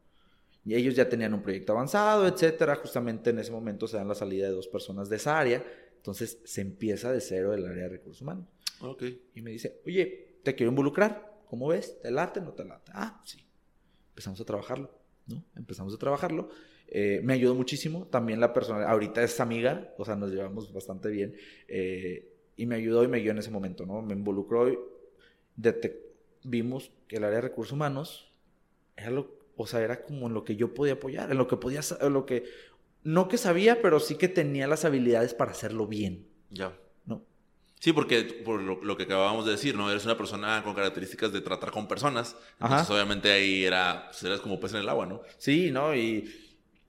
Y ellos ya tenían un proyecto avanzado, etcétera. Justamente en ese momento se dan la salida de dos personas de esa área. Entonces se empieza de cero el área de recursos humanos. Y me dice, oye, te quiero involucrar. ¿Cómo ves? ¿Te late o no te late? Ah, sí. Empezamos a trabajarlo, ¿no? Empezamos a trabajarlo. Eh, me ayudó muchísimo. También la persona, ahorita es amiga, o sea, nos llevamos bastante bien. eh, y me ayudó y me guió en ese momento, ¿no? Me involucró y vimos que el área de recursos humanos era lo, o sea, era como en lo que yo podía apoyar, en lo que podía, en lo que, no que sabía, pero sí que tenía las habilidades para hacerlo bien, Ya. ¿no? Sí, porque por lo, lo que acabábamos de decir, ¿no? Eres una persona con características de tratar con personas. Entonces, Ajá. obviamente ahí era, pues, eras como pez en el agua, ¿no? Sí, ¿no? Y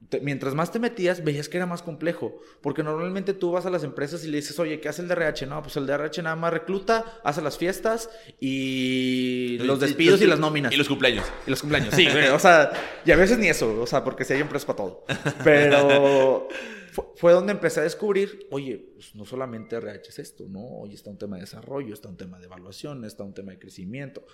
te- mientras más te metías, veías que era más complejo. Porque normalmente tú vas a las empresas y le dices, oye, ¿qué hace el DRH? No, pues el DRH nada más recluta, hace las fiestas y los despidos y las nóminas. Y los cumpleaños. Y los cumpleaños, sí, o sea, y a veces ni eso, o sea, porque si hay empresas para todo. Pero fu- fue donde empecé a descubrir, oye, pues no solamente RH es esto, ¿no? Oye, está un tema de desarrollo, está un tema de evaluación, está un tema de crecimiento.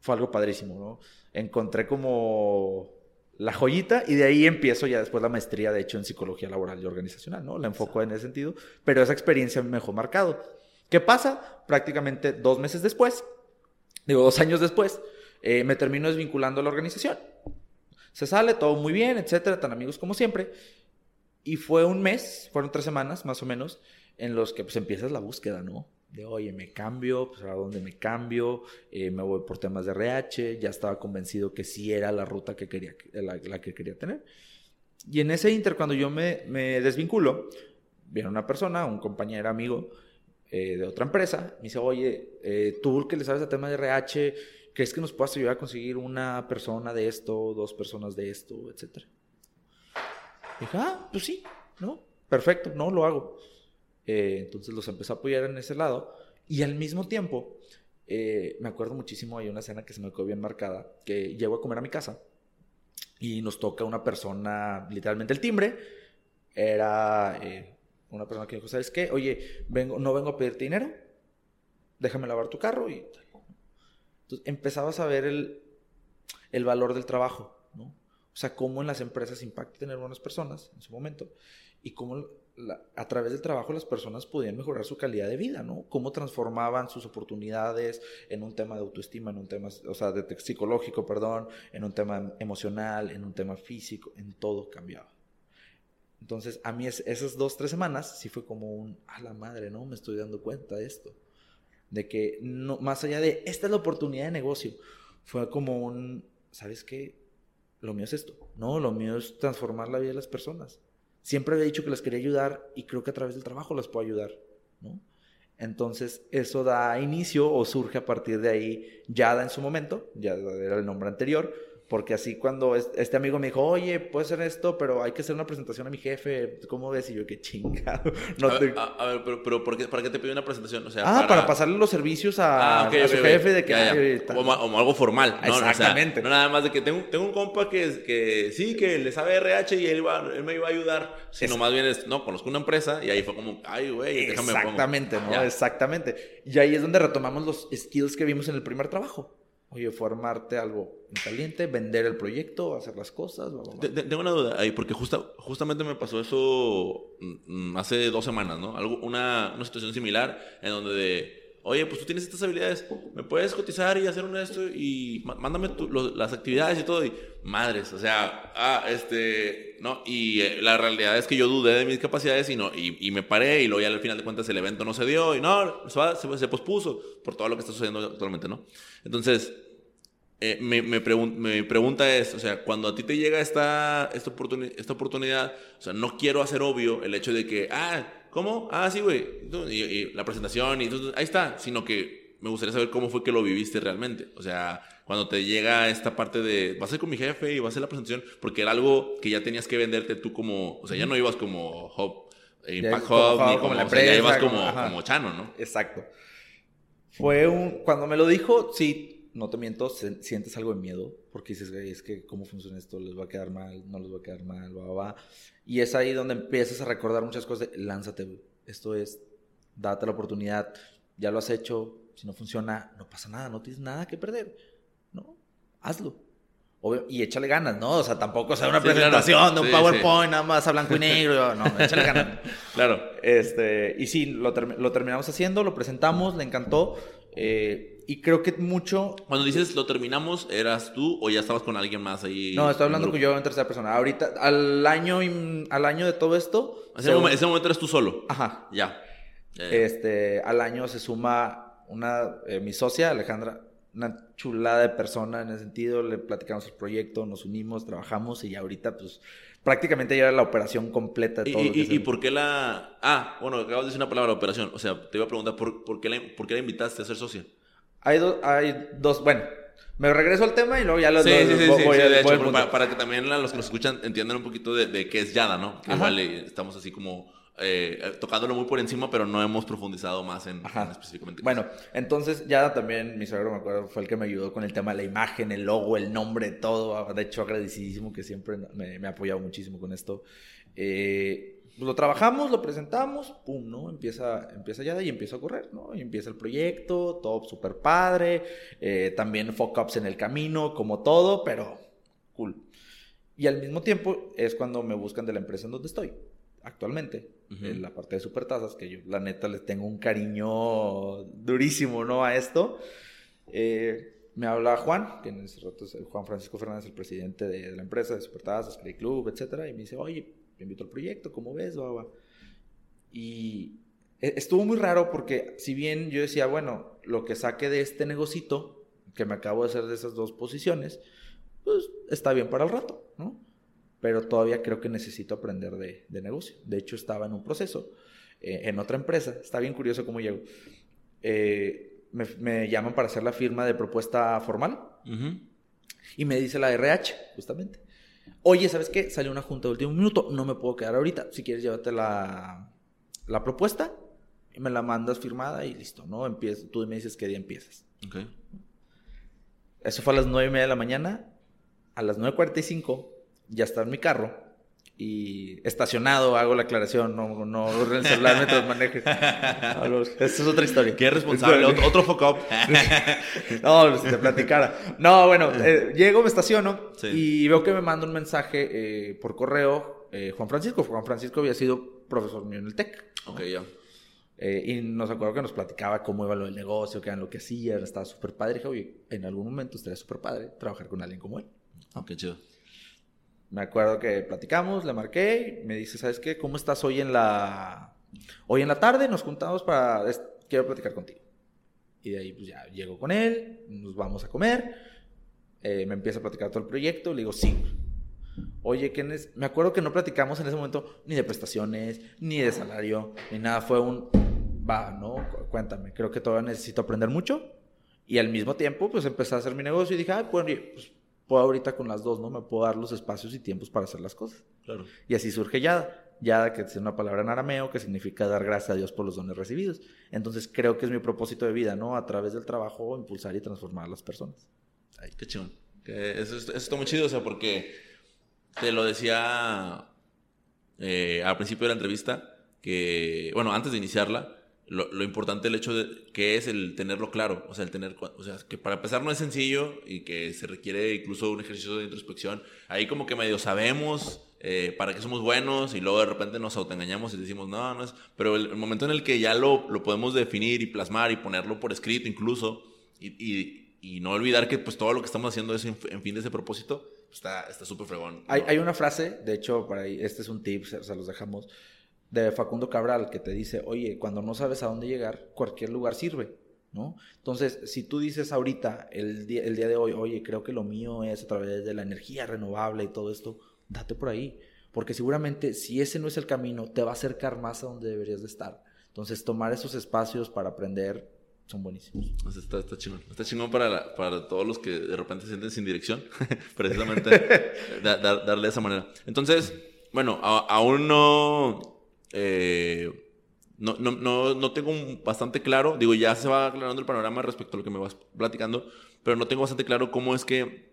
Fue algo padrísimo, ¿no? Encontré como la joyita y de ahí empiezo ya después la maestría, de hecho, en psicología laboral y organizacional, ¿no? La enfoco en ese sentido, pero esa experiencia me dejó marcado. ¿Qué pasa? Prácticamente dos meses después, digo, dos años después, eh, me termino desvinculando a la organización. Se sale, todo muy bien, etcétera, tan amigos como siempre. Y fue un mes, fueron tres semanas más o menos, en los que pues empiezas la búsqueda, ¿no? De, oye, me cambio, pues a dónde me cambio, Eh, me voy por temas de RH, ya estaba convencido que sí era la ruta que quería, la, que quería tener. Y en ese inter, cuando yo me, me desvinculo, viene una persona, un compañero amigo eh, de otra empresa, me dice, oye, eh, tú que le sabes a tema de RH, ¿crees que nos puedas ayudar a conseguir una persona de esto, dos personas de esto, etcétera? Dije, ah, pues sí, ¿no? Perfecto, no, lo hago. Eh, entonces los empecé a apoyar en ese lado. Y al mismo tiempo, eh, me acuerdo muchísimo, hay una escena que se me quedó bien marcada, que llego a comer a mi casa y nos toca una persona, literalmente el timbre, era eh, una persona que dijo, ¿sabes qué? Oye, vengo, no vengo a pedirte dinero, déjame lavar tu carro y... Entonces empezabas a ver el, el valor del trabajo, ¿no? O sea, cómo en las empresas impacta tener buenas personas en su momento y cómo la- a través del trabajo las personas podían mejorar su calidad de vida, ¿no? Cómo transformaban sus oportunidades en un tema de autoestima, en un tema, o sea, de psicológico, perdón, en un tema emocional, en un tema físico, en todo cambiaba. Entonces, a mí es- esas dos, tres semanas sí fue como un, a la madre, ¿no? Me estoy dando cuenta de esto. De que no, más allá de, esta es la oportunidad de negocio, fue como un, ¿sabes qué? Lo mío es esto. No, lo mío es transformar la vida de las personas. Siempre había dicho que las quería ayudar y creo que a través del trabajo las puedo ayudar, ¿no? Entonces, eso da inicio o surge a partir de ahí Yada en su momento, ya era el nombre anterior, porque así cuando es- este amigo me dijo, oye, puede ser esto, pero hay que hacer una presentación a mi jefe, ¿cómo ves? Y yo, qué chingado. No a, te- ver, a- a ver, pero, pero ¿por qué, ¿para qué te pidió una presentación? O sea, Ah, para... pasarle los servicios a, Ah, a su jefe de que... Ya, ya. "Ay, tal". O, ma- o algo formal. ¿no? O sea, Exactamente. no nada más de que tengo, tengo un compa que, que sí, que le sabe RH y él, va- él me iba a ayudar. Sino Es- más bien es, no, conozco una empresa y ahí fue como, ay, güey, déjame pongo". Exactamente, ¿no? Ya. Exactamente. Y ahí es donde retomamos los skills que vimos en el primer trabajo. Oye, formarte algo en caliente, vender el proyecto, hacer las cosas, Tengo una duda ahí, porque justa, justamente me pasó eso mm, hace dos semanas, ¿no? Algo, una, una situación similar en donde de, oye, pues tú tienes estas habilidades, ¿me puedes cotizar y hacer un esto? Y má- mándame las actividades y todo. Y madres, o sea, ah, este, no, y eh, la realidad es que yo dudé de mis capacidades y, no, y, me paré y luego ya al final de cuentas el evento no se dio y no, se, pospuso por todo lo que está sucediendo actualmente, ¿no? Entonces, eh, me, me, pregun- mi pregunta es, o sea, cuando a ti te llega esta, esta, esta oportunidad, o sea, no quiero hacer obvio el hecho de que, ah, ¿cómo? Ah, sí, güey. Y, y la presentación, y ahí está, sino que me gustaría saber cómo fue que lo viviste realmente. O sea, cuando te llega esta parte de, vas a ir con mi jefe y vas a hacer la presentación, porque era algo que ya tenías que venderte tú como, o sea, ya no ibas como Hub, eh, Impact Hub, ni como como, la o sea, ya empresa, ibas como- como, Chano, ¿no? Exacto. Fue un... Cuando me lo dijo, sí, no te miento, se- sientes algo de miedo, porque dices, güey, es que cómo funciona esto, les va a quedar mal, no les va a quedar mal, va, va, va. Y es ahí donde empiezas a recordar muchas cosas de, lánzate, güey. Esto es, date la oportunidad, ya lo has hecho, si no funciona, no pasa nada, no tienes nada que perder, ¿no? Hazlo. Obvio- y échale ganas, ¿no? O sea, tampoco sea una Sí, claro. presentación de un Sí, PowerPoint, nada más a blanco y negro, no, échale ganas. Claro. Este, y sí, lo, lo terminamos haciendo, lo presentamos, le encantó. eh, y creo que mucho. Cuando dices lo terminamos, ¿eras tú o ya estabas con alguien más ahí? No, estoy en hablando con yo en tercera persona. Ahorita, al año, y- al año de todo esto. Ese, se- momento, ese momento eres tú solo. Ajá. Ya. Ya. Este, al año se suma una, eh, mi socia, Alejandra, una chulada de persona en ese sentido, le platicamos el proyecto, nos unimos, trabajamos y ahorita pues prácticamente ya era la operación completa. De todo ¿Y, lo que y- se- y por qué la...? Ah, bueno, acabas de decir una palabra, operación. O sea, te iba a preguntar, ¿por, por, qué, la, por qué la invitaste a ser socia? Hay, dos hay dos, bueno, me regreso al tema y luego ya los Sí, dos sí, sí, voy- sí, voy sí, de hecho, para, que también los que nos escuchan entiendan un poquito de, de qué es Yada, ¿no? Que igual eh, estamos así como eh, tocándolo muy por encima, pero no hemos profundizado más en, en específicamente. Bueno, entonces ya también mi suegro, me acuerdo, fue el que me ayudó con el tema de la imagen, el logo, el nombre, todo. De hecho, agradecidísimo que siempre me, me ha apoyado muchísimo con esto. Eh, pues lo trabajamos, lo presentamos, pum, ¿no? Empieza, empieza ya y empieza a correr, ¿no? Y empieza el proyecto, todo súper padre. eh, también fuck-ups en el camino, como todo, pero cool. Y al mismo tiempo es cuando me buscan de la empresa en donde estoy actualmente, Ujú. en la parte de supertazas, que yo la neta les tengo un cariño durísimo, ¿no? A esto. Eh, me habla Juan, que en ese rato es Juan Francisco Fernández, el presidente de, de la empresa de supertazas, Play Club, etcétera, y me dice, oye, te invito al proyecto, ¿cómo ves? Va, va. Y e- estuvo muy raro porque si bien yo decía, bueno, lo que saque de este negocito, que me acabo de hacer de esas dos posiciones, pues está bien para el rato, ¿no? Pero todavía creo que necesito aprender de, de negocio. De hecho, estaba en un proceso eh, en otra empresa. Está bien curioso cómo llego. Eh, me, me llaman para hacer la firma de propuesta formal Ujú. y me dice la RH, justamente. Oye, ¿sabes qué? Salió una junta de último minuto, no me puedo quedar ahorita. Si quieres, llévate la, la propuesta y me la mandas firmada y listo, ¿no? Empieza, tú me dices qué día empiezas. Ok. Eso fue a las nueve y media de la mañana. A las 9.45 ya está en mi carro y estacionado, hago la aclaración, no, no el celular mientras maneje. Hablo- Esta es otra historia. Qué responsable. Otro, otro fuck up. No, si te platicara. No, bueno, eh, llego, me estaciono Sí. y veo que me manda un mensaje eh, por correo eh, Juan Francisco. Juan Francisco había sido profesor mío en el TEC. ok, ya. Eh, y nos acuerdo que nos platicaba cómo iba lo del negocio, qué era lo que hacía, estaba súper padre. Dije, oye, en algún momento estaría súper padre trabajar con alguien como él. Qué chido. Me acuerdo que platicamos, le marqué, me dice, ¿sabes qué? ¿Cómo estás hoy en la hoy en la tarde? Nos juntamos para es- quiero platicar contigo. Y de ahí pues ya llego con él, nos vamos a comer, eh, me empieza a platicar todo el proyecto, le digo, sí. Oye, ¿qué neces-?" me acuerdo que no platicamos en ese momento ni de prestaciones, ni de salario, ni nada, fue un va, ¿no? Cu- Cuéntame, creo que todavía necesito aprender mucho. Y al mismo tiempo, pues empecé a hacer mi negocio y dije, ay, pues, pues puedo ahorita con las dos, ¿no? Me puedo dar los espacios y tiempos para hacer las cosas. Claro. Y así surge Yada. Yada, que es una palabra en arameo que significa dar gracias a Dios por los dones recibidos. Entonces creo que es mi propósito de vida, ¿no? A través del trabajo, impulsar y transformar a las personas. Qué chingón. Eso, eso está muy chido, o sea, porque te lo decía eh, al principio de la entrevista, que, bueno, antes de iniciarla, lo, lo importante el hecho de que es el tenerlo claro, o sea, el tener, o sea, que para empezar no es sencillo y que se requiere incluso un ejercicio de introspección. Ahí como que medio sabemos eh, para qué somos buenos y luego de repente nos autoengañamos y decimos, no, no es, pero el, el momento en el que ya lo, lo podemos definir y plasmar y ponerlo por escrito incluso y, y, y no olvidar que pues todo lo que estamos haciendo es en, en fin de ese propósito, pues, está está súper fregón. Hay, ¿no? hay una frase, de hecho, para ahí, este es un tip, se, se los dejamos, de Facundo Cabral, que te dice, oye, cuando no sabes a dónde llegar, cualquier lugar sirve, ¿no? Entonces, si tú dices ahorita, el día, el día de hoy, oye, creo que lo mío es a través de la energía renovable y todo esto, date por ahí, porque seguramente si ese no es el camino, te va a acercar más a donde deberías de estar. Entonces, tomar esos espacios para aprender son buenísimos. Sea, Está, está chingón. Está chingón para, la- para todos los que de repente se sienten sin dirección. Precisamente da- da- darle de esa manera. Entonces, bueno, a- aún no, eh, no, no, no, no tengo bastante claro. Digo, ya se va aclarando el panorama respecto a lo que me vas platicando. Pero no tengo bastante claro cómo es que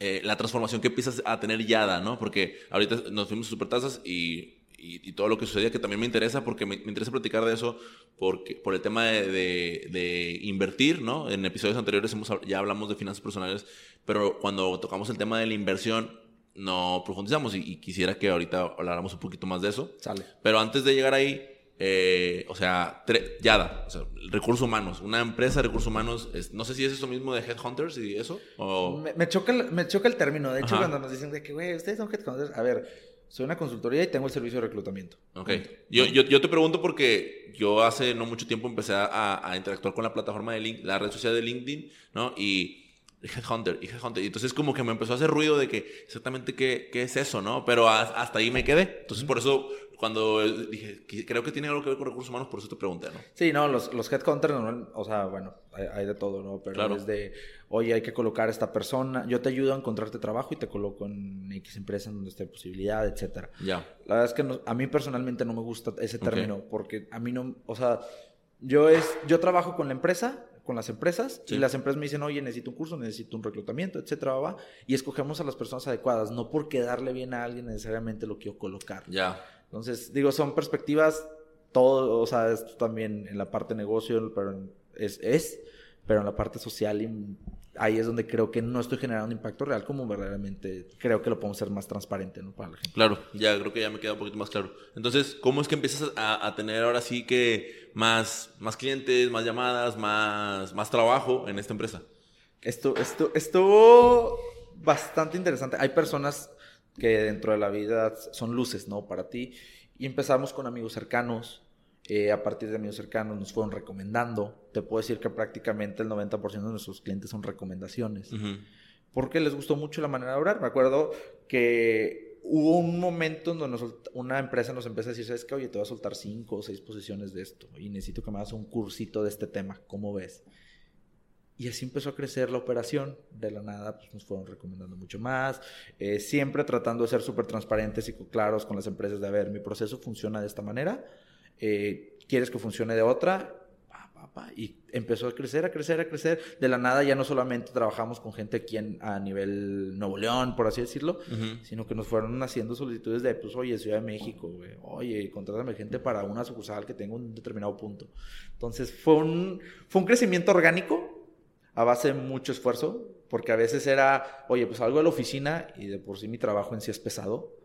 eh, la transformación que empiezas a tener Yada, ¿no? Porque ahorita nos fuimos a Supertazas y, y, todo lo que sucedía, que también me interesa, porque me, interesa platicar de eso, por el tema de, de- de invertir, ¿no? En episodios anteriores hemos, ya hablamos de finanzas personales, pero cuando tocamos el tema de la inversión, no profundizamos y, y quisiera que ahorita habláramos un poquito más de eso. Sale. Pero antes de llegar ahí, eh, o sea, Yada, o sea, recursos humanos, una empresa de recursos humanos, es- no sé si es eso mismo de Headhunters y eso, o... Me, me choca el, me choca el término. De hecho, Ajá. cuando nos dicen de que, güey, ustedes son headhunters. A ver, Soy una consultoría y tengo el servicio de reclutamiento. Ok. Yo, yo, yo te pregunto porque yo hace no mucho tiempo empecé a, a interactuar con la plataforma de LinkedIn, la red social de LinkedIn, ¿no? Y Headhunter, y Headhunter. Y entonces como que me empezó a hacer ruido de que exactamente qué, qué es eso, ¿no? Pero hasta ahí me quedé. Entonces por eso cuando dije, creo que tiene algo que ver con recursos humanos, por eso te pregunté, ¿no? Sí, no, los, los headhunters, o sea, bueno, hay, de todo, ¿no? Pero claro. es de, oye, hay que colocar a esta persona, yo te ayudo a encontrarte trabajo y te coloco en X empresa en donde esté posibilidad, etcétera. Ya. La verdad es que a mí personalmente no me gusta ese término, porque a mí no, o sea, yo es, yo trabajo con la empresa con las empresas y las empresas me dicen, oye, necesito un curso, necesito un reclutamiento, etcétera, va, y escogemos a las personas adecuadas, no porque darle bien a alguien necesariamente lo quiero colocar. Ya. Entonces, digo, son perspectivas, todo, o sea, esto también en la parte negocio, pero es, es, pero en la parte social y ahí es donde creo que no estoy generando un impacto real como verdaderamente creo que lo podemos hacer más transparente ¿no? para la gente. Claro, ya creo que ya me queda un poquito más claro. Entonces, ¿cómo es que empiezas a, tener ahora sí que más, más clientes, más llamadas, más, más trabajo en esta empresa? Esto, esto, estuvo bastante interesante. Hay personas que dentro de la vida son luces, ¿no? Para ti. Y empezamos con amigos cercanos, eh, a partir de amigos cercanos nos fueron recomendando. Te puedo decir que prácticamente el 90% de nuestros clientes son recomendaciones. Porque les gustó mucho la manera de orar. Me acuerdo que hubo un momento en donde una empresa nos empezó a decir, ¿sabes qué? Oye, te voy a soltar cinco o seis posiciones de esto y necesito que me hagas un cursito de este tema. ¿Cómo ves? Y así empezó a crecer la operación. De la nada, pues nos fueron recomendando mucho más. Eh, siempre tratando de ser súper transparentes y claros con las empresas de, a ver, mi proceso funciona de esta manera eh, quieres que funcione de otra, y empezó a crecer, a crecer, a crecer. De la nada ya no solamente trabajamos con gente aquí a nivel Nuevo León, por así decirlo, sino que nos fueron haciendo solicitudes de, pues, oye, Ciudad de México, oye, contrátame gente para una sucursal que tenga un determinado punto. Entonces fue un, fue un crecimiento orgánico a base de mucho esfuerzo, porque a veces era, oye, pues algo de la oficina y de por sí mi trabajo en sí es pesado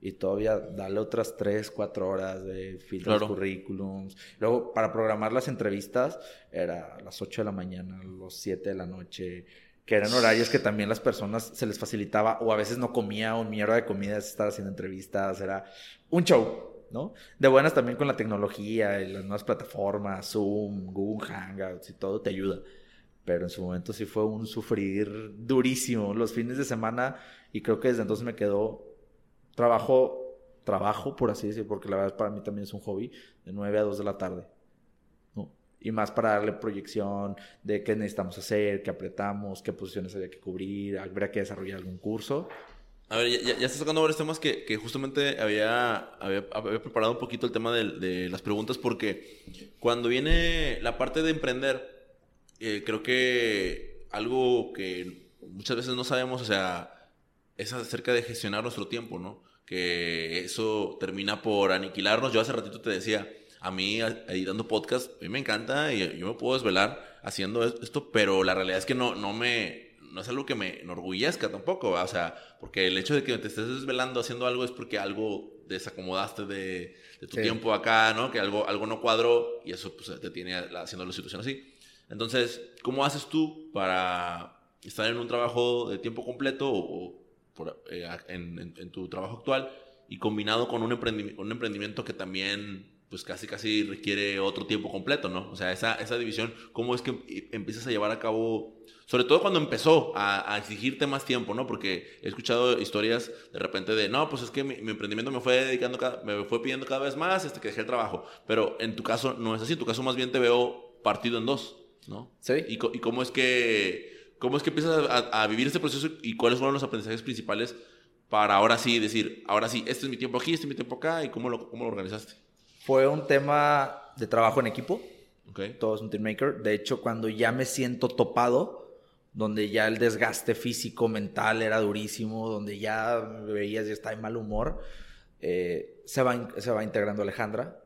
y todavía darle otras 3, 4 horas de filtros currículums. Luego, para programar las entrevistas, era a las 8 de la mañana, a las 7 de la noche, que eran horarios que también las personas se les facilitaba, o a veces no comía, o mi hora de comida es estar haciendo entrevistas, era un show, ¿no? De buenas también con la tecnología y las nuevas plataformas, Zoom, Google Hangouts y todo te ayuda. Pero en su momento sí fue un sufrir durísimo los fines de semana y creo que desde entonces me quedó trabajo, trabajo, por así decirlo, porque la verdad para mí también es un hobby, de 9 a 2 de la tarde. Y más para darle proyección de qué necesitamos hacer, qué apretamos, qué posiciones había que cubrir, habría que desarrollar algún curso. A ver, ya, ya estás sacando varios temas que, que justamente había, había, había, preparado un poquito el tema de, de, las preguntas porque cuando viene la parte de emprender, eh, creo que algo que muchas veces no sabemos, o sea, es acerca de gestionar nuestro tiempo, ¿no? Que eso termina por aniquilarnos. Yo hace ratito te decía, a mí editando podcast, a mí me encanta y yo me puedo desvelar haciendo esto, pero la realidad es que no, no me, no es algo que me enorgullezca tampoco, o sea, porque el hecho de que te estés desvelando haciendo algo es porque algo desacomodaste de, de tu tiempo acá, ¿no? Que algo, algo no cuadró y eso pues, te tiene haciendo la situación así. Entonces, ¿cómo haces tú para estar en un trabajo de tiempo completo o eh, en, tu trabajo actual y combinado con un, emprendimiento, un emprendimiento que también pues casi casi requiere otro tiempo completo, ¿no? O sea, esa, esa división, ¿cómo es que empiezas a llevar a cabo, sobre todo cuando empezó a, exigirte más tiempo, ¿no? Porque he escuchado historias de repente de, no, pues es que mi, emprendimiento me fue dedicando, me fue pidiendo cada vez más hasta que dejé el trabajo, pero en tu caso no es así, en tu caso más bien te veo partido en dos, ¿no? Sí. ¿Y, y cómo es que ¿Cómo es que empiezas a, vivir este proceso y cuáles fueron los aprendizajes principales para ahora sí decir, ahora sí, este es mi tiempo aquí, este es mi tiempo acá y cómo lo, cómo lo organizaste? Fue un tema de trabajo en equipo. Okay. Todo es un team maker. De hecho, cuando ya me siento topado, donde ya el desgaste físico, mental era durísimo, donde ya me veías y estaba en mal humor, eh, se, va, se va integrando Alejandra.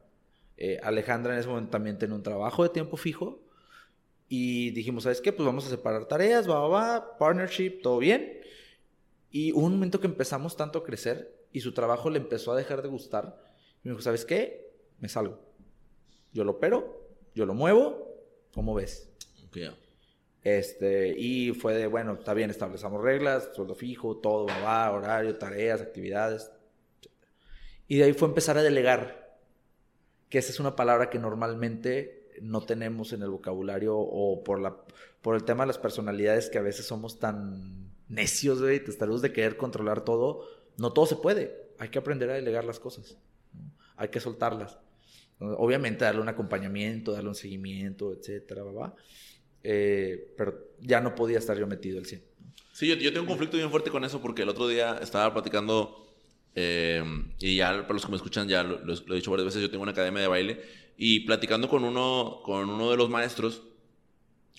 Eh, Alejandra en ese momento también tiene un trabajo de tiempo fijo y dijimos, ¿sabes qué? Pues vamos a separar tareas, va, va, va, partnership, todo bien. Y hubo un momento que empezamos tanto a crecer y su trabajo le empezó a dejar de gustar. Y me dijo, ¿sabes qué? Me salgo. Yo lo opero, yo lo muevo, ¿cómo ves? Okay. Este, y fue de, bueno, está bien, establecemos reglas, sueldo fijo, todo, va, horario, tareas, actividades. Y de ahí fue empezar a delegar, que esa es una palabra que normalmente no tenemos en el vocabulario o por, la, por el tema de las personalidades que a veces somos tan necios, güey, testarudos de querer controlar todo. No todo se puede. Hay que aprender a delegar las cosas. Hay que soltarlas. Obviamente darle un acompañamiento, darle un seguimiento, etcétera, ¿va? Eh, pero ya no podía estar yo metido al 100. Sí, yo, tengo un conflicto bien fuerte con eso porque el otro día estaba platicando eh, y ya para los que me escuchan ya lo- lo he dicho varias veces, yo tengo una academia de baile y platicando con uno, con uno de los maestros,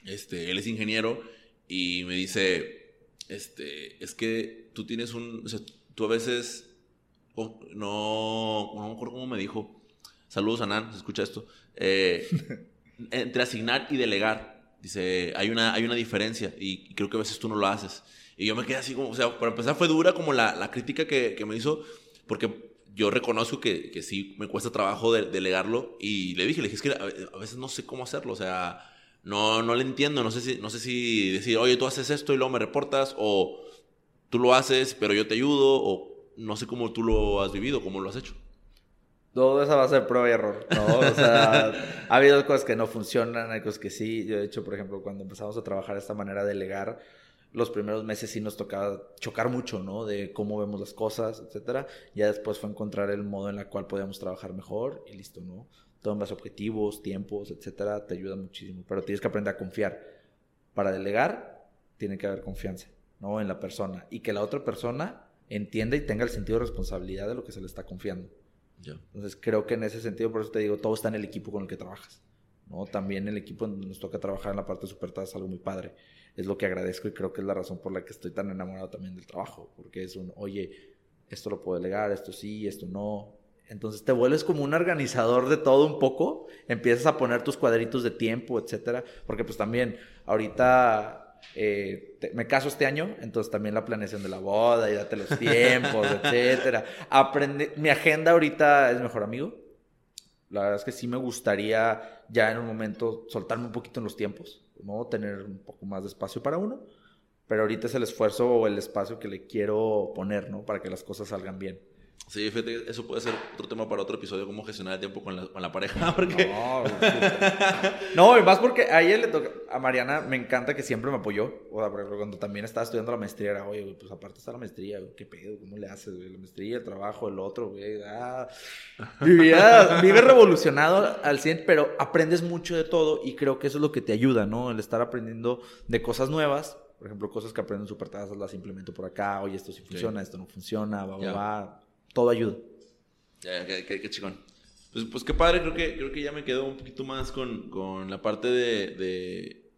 este, él es ingeniero y me dice, este, es que tú tienes un, o sea, tú a veces, oh, no, no me acuerdo cómo me dijo, saludos a Nan, se escucha esto, eh, entre asignar y delegar, dice, hay una, hay una diferencia y, y creo que a veces tú no lo haces. Y yo me quedé así como, o sea, para empezar fue dura como la, la crítica que, que me hizo, porque yo reconozco que, que sí me cuesta trabajo de- delegarlo y le dije, le dije, es que a, a veces no sé cómo hacerlo, o sea, no, no le entiendo, no sé, si, no sé si decir, oye, tú haces esto y luego me reportas, o tú lo haces, pero yo te ayudo, o no sé cómo tú lo has vivido, cómo lo has hecho. Todo eso va a ser prueba y error, ¿no? O sea, ha habido cosas que no funcionan, hay cosas que sí. Yo, de hecho, por ejemplo, cuando empezamos a trabajar de esta manera de delegar, los primeros meses sí nos tocaba chocar mucho, ¿no? De cómo vemos las cosas, etcétera. Ya después fue encontrar el modo en el cual podíamos trabajar mejor y listo, ¿no? A objetivos, tiempos, etcétera, te ayuda muchísimo. Pero tienes que aprender a confiar. Para delegar, tiene que haber confianza, ¿no? En la persona. Y que la otra persona entienda y tenga el sentido de responsabilidad de lo que se le está confiando. Ya. Entonces creo que en ese sentido, por eso te digo, todo está en el equipo con el que trabajas. ¿no? También el equipo donde nos toca trabajar en la parte de Supertaz es algo muy padre. Es lo que agradezco y creo que es la razón por la que estoy tan enamorado también del trabajo. Porque es un, oye, esto lo puedo delegar, esto sí, esto no. Entonces te vuelves como un organizador de todo un poco. Empiezas a poner tus cuadritos de tiempo, etcétera. Porque pues también ahorita eh, te- me caso este año, entonces también la planeación de la boda y date los tiempos, etcétera. Aprende, mi agenda ahorita es mejor amigo. La verdad es que sí me gustaría ya en un momento soltarme un poquito en los tiempos, ¿no? Tener un poco más de espacio para uno. Pero ahorita es el esfuerzo o el espacio que le quiero poner, ¿no? Para que las cosas salgan bien. Sí, fíjate, eso puede ser otro tema para otro episodio, cómo gestionar el tiempo con la, con la pareja, porque... No, no, y más porque a ella le toca, a Mariana me encanta que siempre me apoyó. O sea, cuando también estaba estudiando la maestría, era, oye, pues aparte está la maestría, güey, ¿qué pedo? ¿Cómo le haces, güey? La maestría, el trabajo, el otro, güey. Ah. Vivía, vive revolucionado al 100, pero aprendes mucho de todo y creo que eso es lo que te ayuda, ¿no? El estar aprendiendo de cosas nuevas. Por ejemplo, cosas que aprendo en Supertazas las implemento por acá. Oye, esto sí funciona, esto no funciona, va, va, va. Todo ayuda. Ya, qué, qué- qué chingón. Pues, pues qué padre, creo que, creo que ya me quedo un poquito más con, con la parte de, de-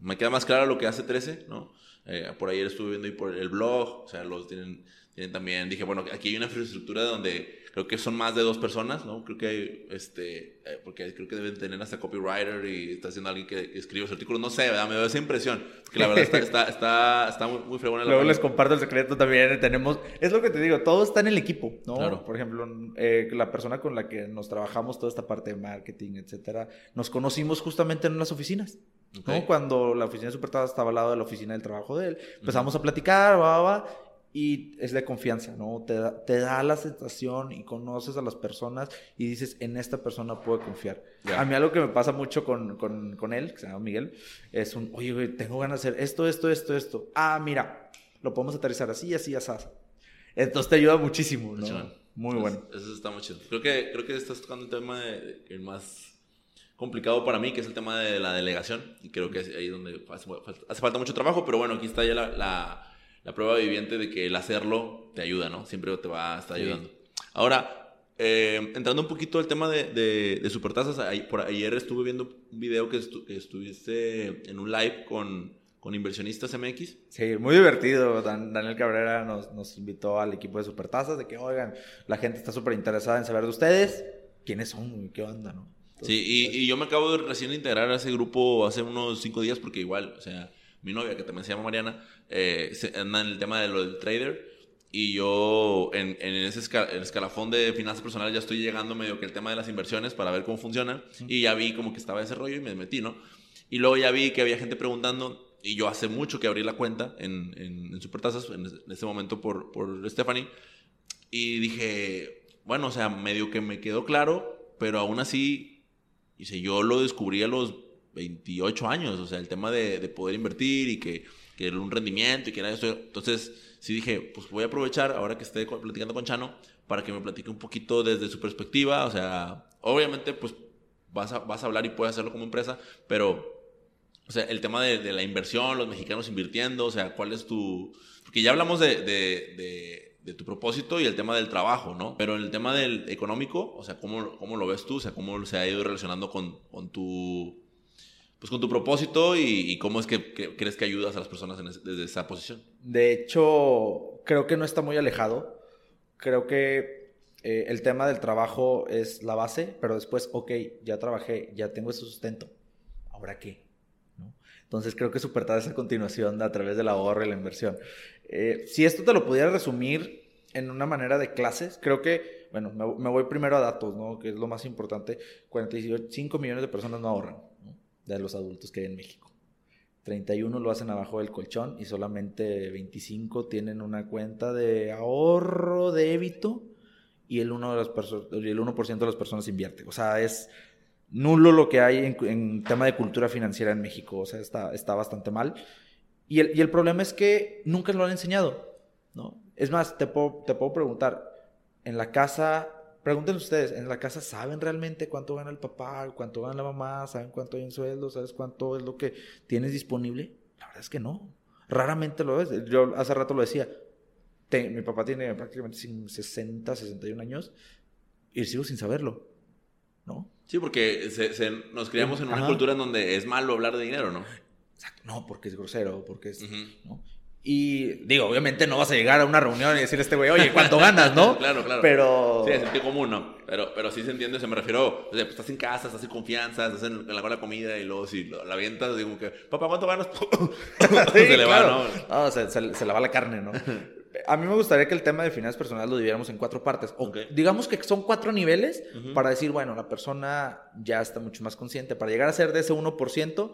Me queda más claro lo que hace 13, ¿no? Eh, por ayer estuve viendo ahí por el blog, o sea, los tienen, tienen también... Dije, bueno, aquí hay una infraestructura donde creo que son más de dos personas, ¿no? Creo que hay, este... eh, porque creo que deben tener hasta copywriter y está haciendo alguien que, que escribe los artículos. No sé, ¿verdad? Me da esa impresión. Que la verdad está, está, está, está muy, muy fregona Luego les comparto el secreto también. Tenemos, es lo que te digo, todo está en el equipo, ¿no? Claro. Por ejemplo, eh, la persona con la que nos trabajamos toda esta parte de marketing, etcétera, nos conocimos justamente en las oficinas. Ok. ¿no? Cuando la oficina de Supertada estaba al lado de la oficina del trabajo de él. Empezamos a platicar, va, va, va, y es de confianza, ¿no? Te da, te da la sensación y conoces a las personas y dices, en esta persona puedo confiar. A mí algo que me pasa mucho con, con, con él, que se llama Miguel, es un, oye, güey, tengo ganas de hacer esto, esto, esto, esto. Ah, mira, lo podemos aterrizar así, así, así. Entonces te ayuda muchísimo, ¿no? Chingón. Muy bueno. Eso está muy chido. Creo que, creo que estás tocando un tema de- de- el más complicado para mí, que es el tema de la delegación. Y creo que es ahí donde hace, hace falta mucho trabajo, pero bueno, aquí está ya la, la- la prueba viviente de que el hacerlo te ayuda, ¿no? Siempre te va a estar Sí. ayudando. Ahora, eh, entrando un poquito al tema de, de, de supertazas, por ayer estuve viendo un video que, estu- que estuviste en un live con, con inversionistas MX. Sí, muy divertido. Dan- Daniel Cabrera nos, nos invitó al equipo de Supertazas de que, oigan, la gente está súper interesada en saber de ustedes. ¿Quiénes son? ¿Qué onda, no? Entonces, Sí, y, y yo me acabo de recién integrar a ese grupo hace unos cinco días porque igual, o sea, mi novia, que también se llama Mariana, eh, anda en el tema de lo del trader y yo en, en ese esca- el escalafón de finanzas personales ya estoy llegando medio que el tema de las inversiones para ver cómo funciona y ya vi como que estaba ese rollo y me metí, ¿no? Y luego ya vi que había gente preguntando y yo hace mucho que abrí la cuenta en, en, en Supertazas, en, en ese momento por, por Stephanie, y dije, bueno, o sea, medio que me quedó claro, pero aún así, dice, yo lo descubrí a los 28 años, o sea, el tema de, de poder invertir y que, que un rendimiento y que era. Entonces, sí dije, pues voy a aprovechar ahora que esté platicando con Chano para que me platique un poquito desde su perspectiva, o sea, obviamente, pues vas a, vas a hablar y puedes hacerlo como empresa, pero o sea, el tema de, la inversión, los mexicanos invirtiendo, o sea, ¿cuál es tu...? Porque ya hablamos de, de, tu propósito y el tema del trabajo, ¿no? Pero el tema del económico, o sea, ¿cómo, cómo lo ves tú? O sea, ¿cómo se ha ido relacionando con, con tu... Pues con tu propósito y, y cómo es que, crees que ayudas a las personas desde esa posición. De hecho, creo que no está muy alejado. Creo que eh, el tema del trabajo es la base, pero después, ok, ya trabajé, ya tengo ese sustento. ¿Ahora qué? ¿No? Entonces creo que súper tarde esa continuación a través del ahorro y la inversión. Eh, si esto te lo pudiera resumir en una manera de clases, creo que, bueno, me, me voy primero a datos, ¿no? Que es lo más importante. 45 millones de personas no ahorran. De los adultos que hay en México. 31 lo hacen abajo del colchón y solamente 25 tienen una cuenta de ahorro, débito y el 1%, de las el 1 de las personas invierte. O sea, es nulo lo que hay en, en tema de cultura financiera en México. O sea, está, está bastante mal. Y el, y el problema es que nunca lo han enseñado, ¿no? Es más, te puedo, te puedo preguntar, en la casa, pregúntenle ustedes, ¿en la casa saben realmente cuánto gana el papá, cuánto gana la mamá, saben cuánto hay en sueldo, sabes cuánto es lo que tienes disponible? La verdad es que no. Raramente lo ves. Yo hace rato lo decía. Te- mi papá tiene prácticamente cin- 60, 61 años y sigo sin saberlo, ¿no? Sí, porque se- se- nos criamos en una Ajá. cultura en donde es malo hablar de dinero, ¿no? Exacto. No, porque es grosero, porque es... ¿no? Y digo, obviamente no vas a llegar a una reunión y decirle a este güey, oye, ¿cuánto ganas, no? Claro, claro. Pero... Sí, es sentido común, ¿no? Pero, pero sí se entiende, se me refiero, o sea, pues estás en casa, estás en confianza, estás en, en la hora de comida y luego si lo- la avientas, digo que, papá, ¿cuánto ganas? Sí, se le claro. va, ¿no? No, se, se- se le va la carne, ¿no? A mí me gustaría que el tema de finanzas personales lo dividiéramos en cuatro partes. O digamos que son cuatro niveles para decir, bueno, la persona ya está mucho más consciente. Para llegar a ser de ese 1%,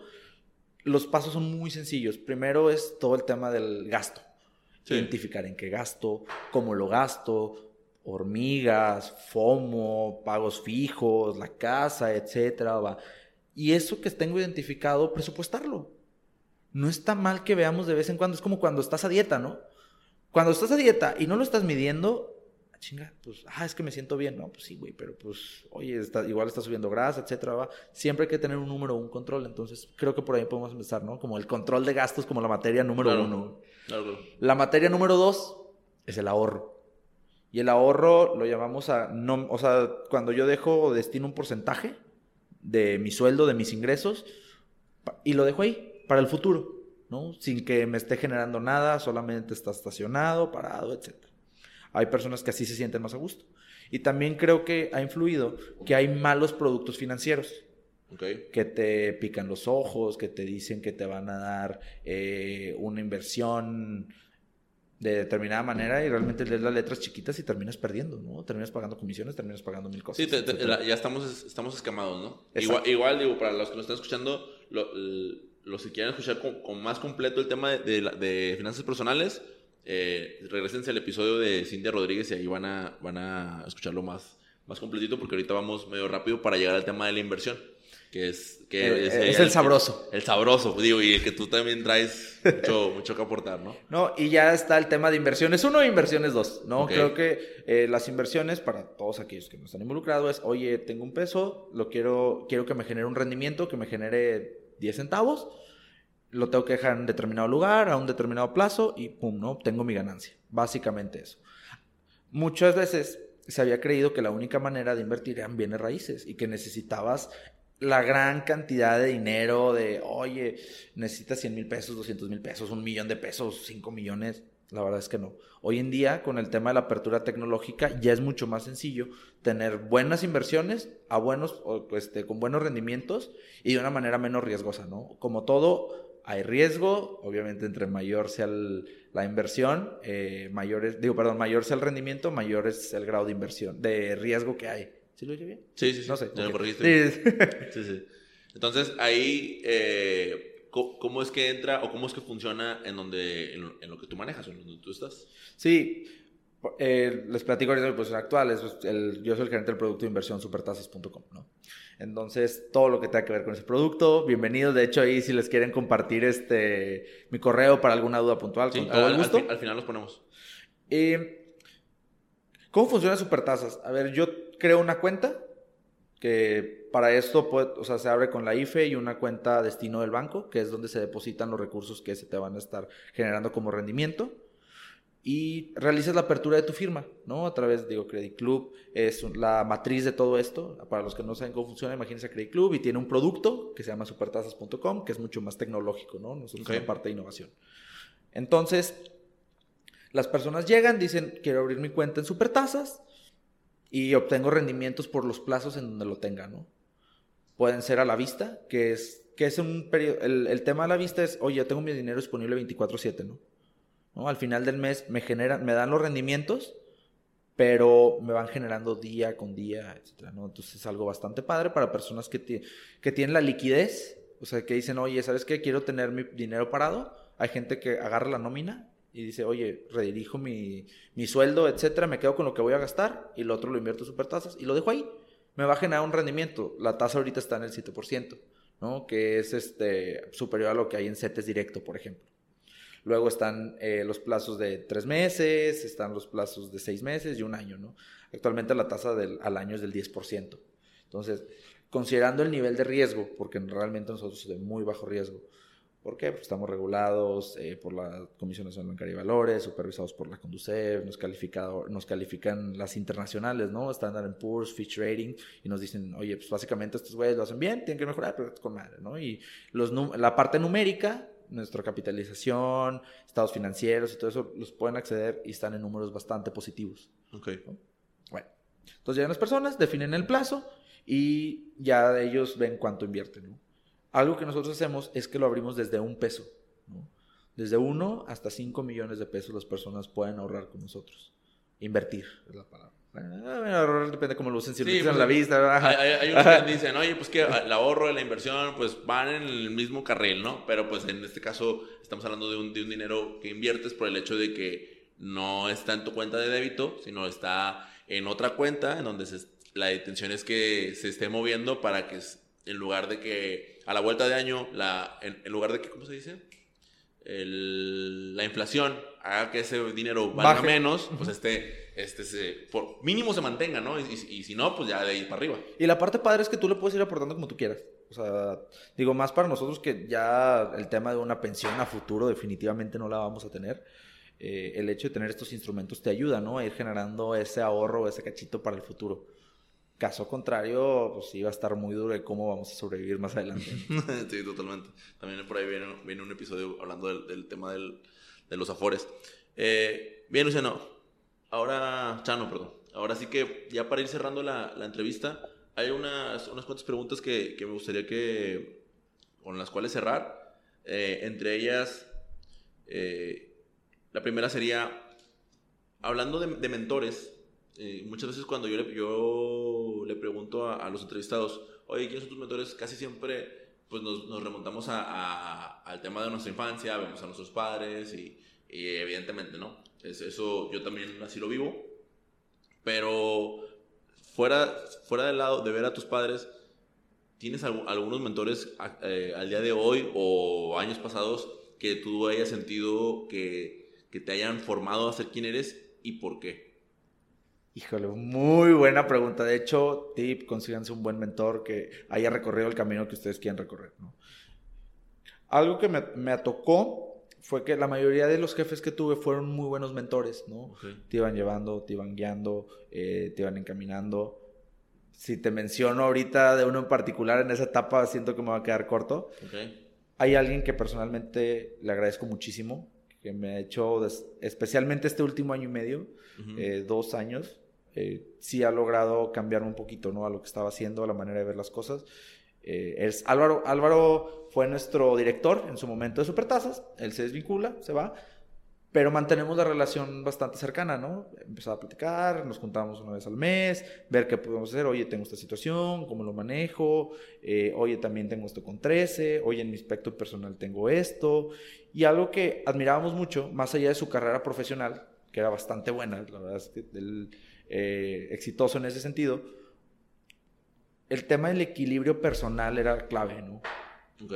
los pasos son muy sencillos. Primero es todo el tema del gasto. Sí. Identificar en qué gasto, cómo lo gasto, hormigas, FOMO, pagos fijos, la casa, etcétera. va. Y eso que tengo identificado, presupuestarlo. No está mal que veamos de vez en cuando. Es como cuando estás a dieta, ¿no? Cuando estás a dieta y no lo estás midiendo, chinga, pues, ah, es que me siento bien. No, pues sí, güey, pero pues, oye, está- igual está subiendo grasa, etcétera, va. Siempre hay que tener un número, un control. Entonces, creo que por ahí podemos empezar, ¿no? Como el control de gastos como la materia número Claro. uno. Claro. La materia número dos es el ahorro. Y el ahorro lo llamamos a, no, o sea, cuando yo dejo o destino un porcentaje de mi sueldo, de mis ingresos, y lo dejo ahí para el futuro, ¿no? Sin que me esté generando nada, solamente está estacionado, parado, etc. Hay personas que así se sienten más a gusto. Y también creo que ha influido que hay malos productos financieros Ok. que te pican los ojos, que te dicen que te van a dar eh, una inversión de determinada manera y realmente lees las letras chiquitas y terminas perdiendo, ¿no? Terminas pagando comisiones, terminas pagando mil cosas. Sí, te- te- la- ya estamos, estamos escamados, ¿no? Igual, igual, digo, para los que nos están escuchando, lo- los que quieran escuchar con, con más completo el tema de, de de finanzas personales, eh, regresense al episodio de Cintia Rodríguez y ahí van a, van a escucharlo más, más completito porque ahorita vamos medio rápido para llegar al tema de la inversión, que es... Que Eh, eh, es el sabroso. El sabroso, digo, y el que tú también traes mucho, mucho que aportar, ¿no? No, y ya está el tema de inversiones uno e inversiones dos, ¿no? Ok. Creo que eh, las inversiones para todos aquellos que no están involucrados es, oye, tengo un peso, lo quiero, quiero que me genere un rendimiento, que me genere 10 centavos, lo tengo que dejar en determinado lugar, a un determinado plazo y pum, ¿no? Tengo mi ganancia. Básicamente eso. Muchas veces se había creído que la única manera de invertir eran bienes raíces y que necesitabas la gran cantidad de dinero de, oye, necesitas 100 mil pesos, 200 mil pesos, un millón de pesos, 5 millones. La verdad es que no. Hoy en día, con el tema de la apertura tecnológica, ya es mucho más sencillo tener buenas inversiones a buenos, este, con buenos rendimientos y de una manera menos riesgosa, ¿no? Como todo, hay riesgo, obviamente entre mayor sea el- la inversión, eh, mayor es- digo, perdón, mayor sea el rendimiento, mayor es el grado de inversión, de riesgo que hay. ¿Sí lo oye bien? Sí, sí, sí. No sé. Sí. Sí. Entonces, ahí, eh, ¿cómo es que entra o cómo es que funciona en, donde, en, lo, en lo que tú manejas o en donde tú estás? Sí, Eh, les platico ahorita mi posición actual. Es, pues, el- yo soy el gerente del producto de inversión supertasas.com, ¿no? Entonces, todo lo que tenga que ver con ese producto, bienvenidos. De hecho, ahí si les quieren compartir este mi correo para alguna duda puntual, Sí, con todo al, el gusto. al final los ponemos. Eh, ¿Cómo funciona Supertasas? A ver, yo creo una cuenta que para esto puede- o sea, se abre con la IFE y una cuenta destino del banco, que es donde se depositan los recursos que se te van a estar generando como rendimiento. Y realizas la apertura de tu firma, ¿no? A través, digo, Credit Club es la matriz de todo esto. Para los que no saben cómo funciona, imagínense Credit Club y tiene un producto que se llama supertasas.com, que es mucho más tecnológico, ¿no? Nosotros Ok. en la parte de innovación. Entonces, las personas llegan, dicen, quiero abrir mi cuenta en Supertasas y obtengo rendimientos por los plazos en donde lo tenga, ¿no? Pueden ser a la vista, que es, que es un periodo, el, el tema a la vista es, oye, tengo mi dinero disponible 24/7, ¿no? ¿No? Al final del mes me generan, me dan los rendimientos, pero me van generando día con día, etcétera, ¿no? Entonces es algo bastante padre para personas que, que tienen la liquidez, o sea, que dicen, oye, ¿sabes qué? Quiero tener mi dinero parado. Hay gente que agarra la nómina y dice, oye, redirijo mi, mi sueldo, etcétera, me quedo con lo que voy a gastar y lo otro lo invierto en supertasas y lo dejo ahí. Me va a generar un rendimiento. La tasa ahorita está en el 7%, ¿no? Que es este, superior a lo que hay en CETES directo, por ejemplo. Luego están eh, los plazos de tres meses, están los plazos de seis meses y un año, ¿no? Actualmente la tasa del, al año es del 10%. Entonces, considerando el nivel de riesgo, porque realmente nosotros es de muy bajo riesgo, ¿por qué? Porque estamos regulados eh, por la Comisión Nacional Bancaria y Valores, supervisados por la Conducef, nos, nos califican las internacionales, ¿no? Standard Poor's, Fitch Rating, y nos dicen, oye, pues básicamente estos güeyes lo hacen bien, tienen que mejorar, pero con madre, ¿no? Y los, la parte numérica nuestra capitalización, estados financieros y todo eso, los pueden acceder y están en números bastante positivos. Ok. Bueno, entonces llegan las personas, definen el plazo y ya ellos ven cuánto invierten. ¿no? Algo que nosotros hacemos es que lo abrimos desde un peso. ¿no? Desde uno hasta cinco millones de pesos las personas pueden ahorrar con nosotros. Invertir es la palabra. Bueno, ahorrar depende de cómo lo usen, si lo Sí, utilizan pues, la vista. Hay, hay- unos Ajá. que dicen, oye, pues que el ahorro y la inversión pues van en el mismo carril, ¿no? Pero pues en este caso estamos hablando de un, de un dinero que inviertes por el hecho de que no está en tu cuenta de débito, sino está en otra cuenta en donde se- la intención es que se esté moviendo para que en lugar de que a la vuelta de año, la, en, en lugar de que, ¿cómo se dice? El- la inflación haga que ese dinero valga Baje. menos, pues este, este se, por mínimo se mantenga, ¿no? Y, y- y si no, pues ya de ahí para arriba. Y la parte padre es que tú le puedes ir aportando como tú quieras. O sea, digo, más para nosotros que ya el tema de una pensión a futuro definitivamente no la vamos a tener. Eh, el hecho de tener estos instrumentos te ayuda, ¿no? A ir generando ese ahorro, ese cachito para el futuro. Caso contrario, pues sí va a estar muy duro de cómo vamos a sobrevivir más adelante. sí, totalmente. También por ahí viene, viene un episodio hablando del, del tema del- de los afores. Eh, bien, Luciano. Ahora, Chano, perdón. Ahora sí que ya para ir cerrando la, la entrevista, hay unas, unas cuantas preguntas que, que me gustaría que, con las cuales cerrar. Eh, entre ellas, eh, la primera sería, hablando de, de mentores, eh, muchas veces cuando yo yo pregunto a, a los entrevistados, oye, ¿quiénes son tus mentores? Casi siempre pues nos, nos remontamos a, a- al tema de nuestra infancia, vemos a nuestros padres y, y evidentemente, ¿no? Es, eso yo también así lo vivo, pero fuera, fuera del lado de ver a tus padres, ¿tienes algu- algunos mentores a- eh, al día de hoy o años pasados que tú hayas sentido que, que te hayan formado a ser quien eres y por qué? Híjole, muy buena pregunta. De hecho, tip, consíganse un buen mentor que haya recorrido el camino que ustedes quieran recorrer. ¿no? Algo que me, me tocó fue que la mayoría de los jefes que tuve fueron muy buenos mentores, ¿no? Te iban llevando, te iban guiando, eh, te iban encaminando. Si te menciono ahorita de uno en particular en esa etapa, siento que me va a quedar corto. Hay alguien que personalmente le agradezco muchísimo, que me ha hecho, especialmente este último año y medio, eh, dos años, eh, sí ha logrado cambiarme un poquito, ¿no? A lo que estaba haciendo, a la manera de ver las cosas. Eh, es Álvaro, Álvaro fue nuestro director en su momento de Supertazas, él se desvincula, se va, pero mantenemos la relación bastante cercana, ¿no? Empezaba a platicar, nos juntábamos una vez al mes, ver qué podemos hacer, oye, tengo esta situación, cómo lo manejo, eh, oye, también tengo esto con 13, oye, en mi aspecto personal tengo esto, y algo que admirábamos mucho, más allá de su carrera profesional, que era bastante buena, la verdad es que eh, exitoso en ese sentido, el tema del equilibrio personal era clave, ¿no? Ok.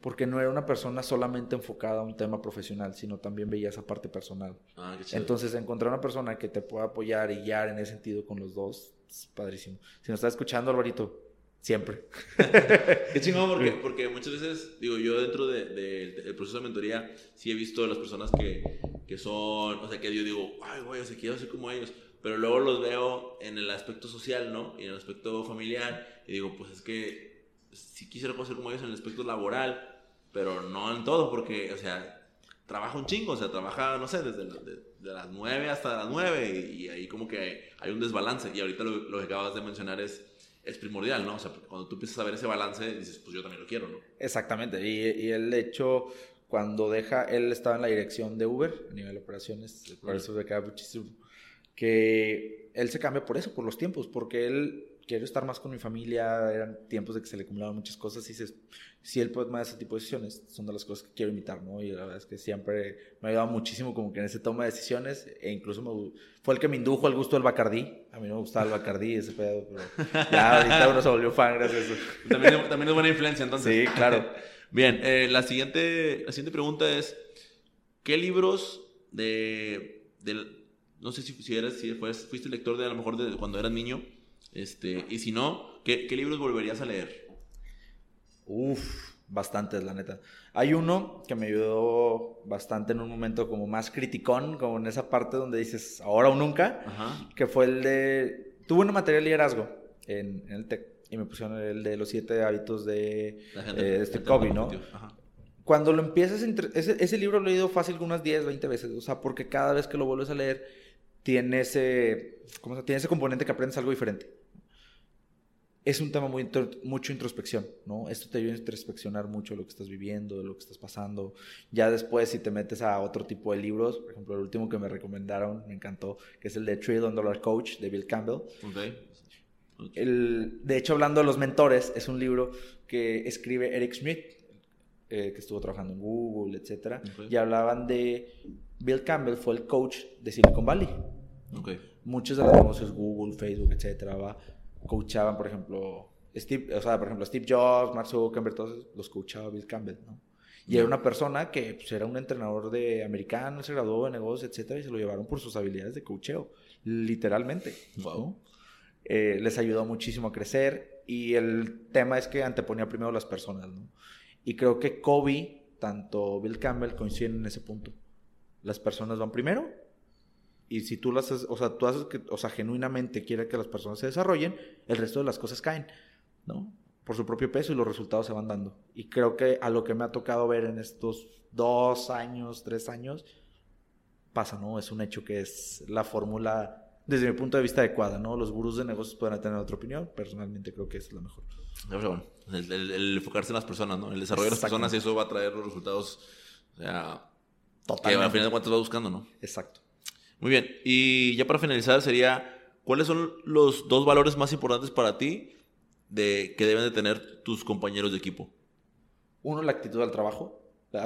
Porque no era una persona solamente enfocada a un tema profesional, sino también veía esa parte personal. Ah, qué. Entonces, encontrar una persona que te pueda apoyar y guiar en ese sentido con los dos es padrísimo. Si nos estás escuchando, Alvarito, siempre. Qué chingón, porque, porque muchas veces, digo, yo dentro de- de- del proceso de mentoría, sí he visto a las personas que, que son, o sea, que yo digo, ay, güey, o sea, quiero ser como ellos, pero luego los veo en el aspecto social, ¿no? Y en el aspecto familiar, y digo, pues es que sí quisiera ser como ellos en el aspecto laboral, pero no en todo, porque, o sea, trabaja un chingo, o sea, trabaja, no sé, desde la- de, de las 9 hasta las 9, y, y ahí como que hay un desbalance, y ahorita lo, lo que acabas de mencionar es es primordial, ¿no? O sea, cuando tú empiezas a ver ese balance, dices, pues yo también lo quiero, ¿no? Exactamente. Y, y de hecho, cuando deja, él estaba en la dirección de Uber a nivel de operaciones, por eso me queda muchísimo. Que él se cambia por eso, por los tiempos, porque él quiere estar más con mi familia, eran tiempos de que se le acumulaban muchas cosas y si él puede tomar ese tipo de decisiones, son de las cosas que quiero imitar, ¿no? Y la verdad es que siempre me ha ayudado muchísimo como que en ese toma de decisiones e incluso me fue el que me indujo al gusto del Bacardí. A mí no me gustaba el Bacardí, ese pedo, pero ya ahorita uno se volvió fan gracias a eso. También, también es buena influencia, entonces. Sí, claro. Bien, eh, la, siguiente, la siguiente pregunta es, ¿qué libros de... del- no sé si, si, eres, si fues- fuiste lector de a lo mejor de cuando eras niño, este, y si no, ¿qué, qué libros volverías a leer? Uf, bastantes, la neta. Hay uno que me ayudó bastante en un momento como más criticón, como en esa parte donde dices ahora o nunca, Ajá. que fue el de... Tuve una materia de liderazgo en, en el TEC y me pusieron el de los siete hábitos de eh, este gente Kobe, ¿no? Ajá. Cuando lo empiezas, entre- ese, ese libro lo he leído fácil unas 10, 20 veces, o sea, porque cada vez que lo vuelves a leer tiene ese, ¿cómo se tiene ese componente que aprendes algo diferente. Es un tema muy mucho introspección, ¿no? Esto te ayuda a introspeccionar mucho lo que estás viviendo, de lo que estás pasando. Ya después, si te metes a otro tipo de libros, por ejemplo, el último que me recomendaron, me encantó, que es el de Trillion Dollar Coach de Bill Campbell. Ok. El, de hecho, hablando de los mentores, es un libro que escribe Eric Schmidt, eh, que estuvo trabajando en Google, etcétera, Ok. y hablaban de Bill Campbell fue el coach de Silicon Valley. Ok. Muchos de los negocios, Google, Facebook, etcétera, va, coachaban, por ejemplo, Steve, o sea, por ejemplo, Steve Jobs, Mark Zuckerberg, todos los coachaba Bill Campbell, ¿no? Y era una persona que pues, era un entrenador de americano, se graduó de negocios, etcétera, y se lo llevaron por sus habilidades de coacheo, literalmente. Wow. Eh, les ayudó muchísimo a crecer y el tema es que anteponía primero las personas, ¿no? Y creo que Kobe, tanto Bill Campbell coinciden en ese punto. Las personas van primero y si tú las o sea, tú haces que, o sea, genuinamente quiere que las personas se desarrollen, el resto de las cosas caen, ¿no? Por su propio peso y los resultados se van dando. Y creo que a lo que me ha tocado ver en estos dos años, tres años, pasa, ¿no? Es un hecho que es la fórmula, desde mi punto de vista, adecuada, ¿no? Los gurús de negocios pueden tener otra opinión, personalmente creo que es la mejor. Bueno, el, el- el enfocarse en las personas, ¿no? El desarrollo de las personas eso va a traer los resultados, o sea, que Totalmente. al final de cuentas vas buscando, ¿no? Exacto. Muy bien, y ya para finalizar sería, ¿cuáles son los dos valores más importantes para ti de, que deben de tener tus compañeros de equipo? Uno, la actitud al trabajo.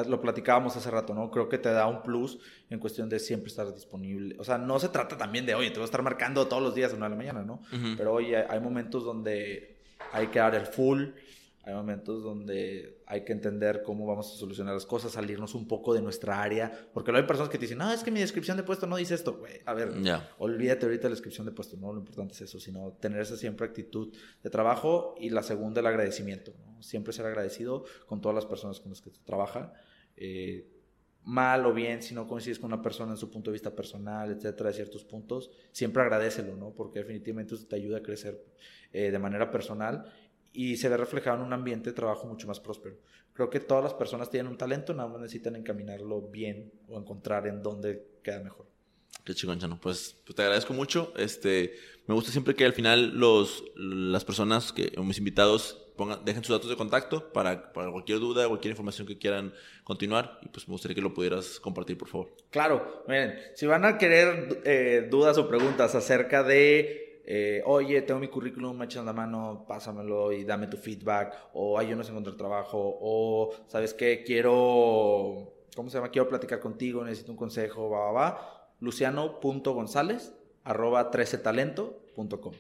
Lo platicábamos hace rato, ¿no? Creo que te da un plus en cuestión de siempre estar disponible. O sea, no se trata también de, oye, te voy a estar marcando todos los días a una de la mañana, ¿no? Pero oye, hay momentos donde hay que dar el full, hay momentos donde hay que entender cómo vamos a solucionar las cosas, salirnos un poco de nuestra área, porque luego hay personas que te dicen, no, es que mi descripción de puesto no dice esto, güey. A ver, Ya. olvídate ahorita de la descripción de puesto, no lo importante es eso, sino tener esa siempre actitud de trabajo y la segunda el agradecimiento, ¿no? siempre ser agradecido con todas las personas con las que se trabaja, eh, mal o bien, si no coincides con una persona en su punto de vista personal, etcétera, de ciertos puntos, siempre agradecelo, ¿no? Porque definitivamente eso te ayuda a crecer eh, de manera personal y se ve reflejado en un ambiente de trabajo mucho más próspero. Creo que todas las personas tienen un talento, nada más necesitan encaminarlo bien o encontrar en dónde queda mejor. Qué chingón, Chano. Pues, pues te agradezco mucho. Este, me gusta siempre que al final los, las personas que, mis invitados pongan, dejen sus datos de contacto para, para cualquier duda, cualquier información que quieran continuar. Y pues me gustaría que lo pudieras compartir, por favor. Claro, miren, si van a querer eh, dudas o preguntas acerca de, eh, oye, tengo mi currículum, me la mano, pásamelo y dame tu feedback, o ay, yo no sé encontrar trabajo, o sabes qué, quiero, ¿cómo se llama? Quiero platicar contigo, necesito un consejo, va, va, va. luciano.gonzález arroba 13talento.com.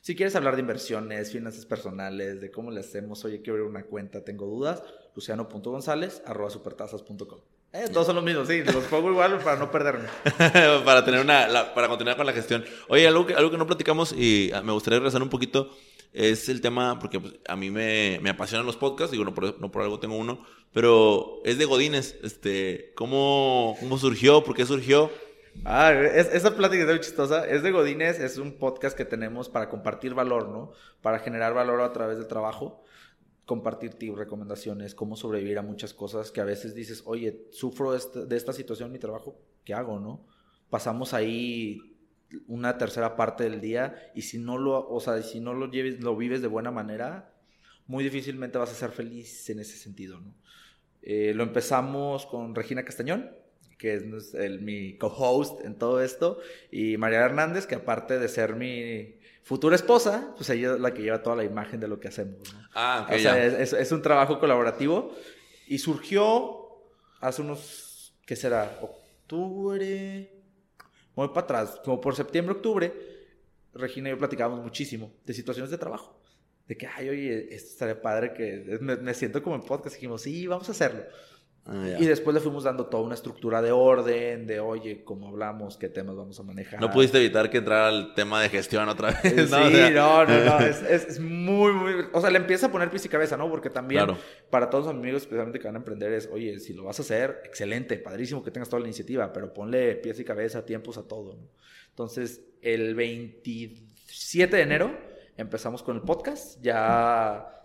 Si quieres hablar de inversiones, finanzas personales, de cómo le hacemos, oye, quiero abrir una cuenta, tengo dudas, luciano.gonzález arroba supertasas.com. Eh, todos son los mismos, sí, los pongo igual para no perderme. para tener una, la- para continuar con la gestión. Oye, algo que, algo que no platicamos y ah, me gustaría regresar un poquito es el tema, porque pues, a mí me, me apasionan los podcasts, digo, no por, no por algo tengo uno, pero es de Godines, este, ¿cómo, cómo surgió? ¿Por qué surgió? Ah, es- esa plática es muy chistosa. Es de Godines, es un podcast que tenemos para compartir valor, ¿no? Para generar valor a través del trabajo. Compartir tips, recomendaciones, cómo sobrevivir a muchas cosas que a veces dices, oye, sufro este- de esta situación mi trabajo, ¿qué hago, no? Pasamos ahí una tercera parte del día y si no lo, o sea, si no lo lleves, lo vives de buena manera, muy difícilmente vas a ser feliz en ese sentido, ¿no? Eh, lo empezamos con Regina Castañón, que es mi co-host en todo esto, y María Hernández, que aparte de ser mi futura esposa, pues ella es la que lleva toda la imagen de lo que hacemos. ¿no? Ah, o sea, es, es- es un trabajo colaborativo y surgió hace unos, ¿qué será? Octubre, voy para atrás, como por septiembre, octubre, Regina y yo platicábamos muchísimo de situaciones de trabajo. De que, ay, oye, esto estaría padre que me, me siento como en podcast. Y dijimos, sí, vamos a hacerlo. Ah. Y después le fuimos dando toda una estructura de orden, de oye, cómo hablamos, qué temas vamos a manejar. No pudiste evitar que entrara el tema de gestión otra vez. Sí, ¿no? O sea, no, no, no, es, es- muy, muy... O sea, le empieza a poner pies y cabeza, ¿no? Porque también Claro. para todos los amigos, especialmente que van a emprender, es, oye, si lo vas a hacer, excelente, padrísimo que tengas toda la iniciativa, pero ponle pies y cabeza, tiempos a todo, ¿no? Entonces, el 27 de enero empezamos con el podcast, ya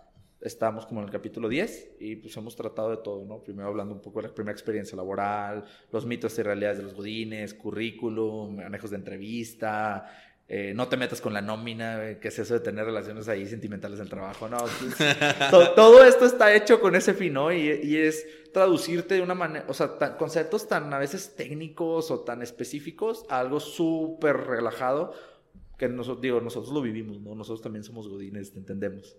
estamos como en el capítulo 10 y pues hemos tratado de todo, ¿no? Primero hablando un poco de la primera experiencia laboral, los mitos y realidades de los godines, currículum, manejos de entrevista, eh, no te metas con la nómina, que es eso de tener relaciones ahí sentimentales en el trabajo, ¿no? Entonces, to- todo esto está hecho con ese fin, ¿no? Y, y es traducirte de una manera, o sea, tan- conceptos tan a veces técnicos o tan específicos a algo súper relajado que nosotros, digo, nosotros lo vivimos, ¿no? Nosotros también somos godines, te entendemos.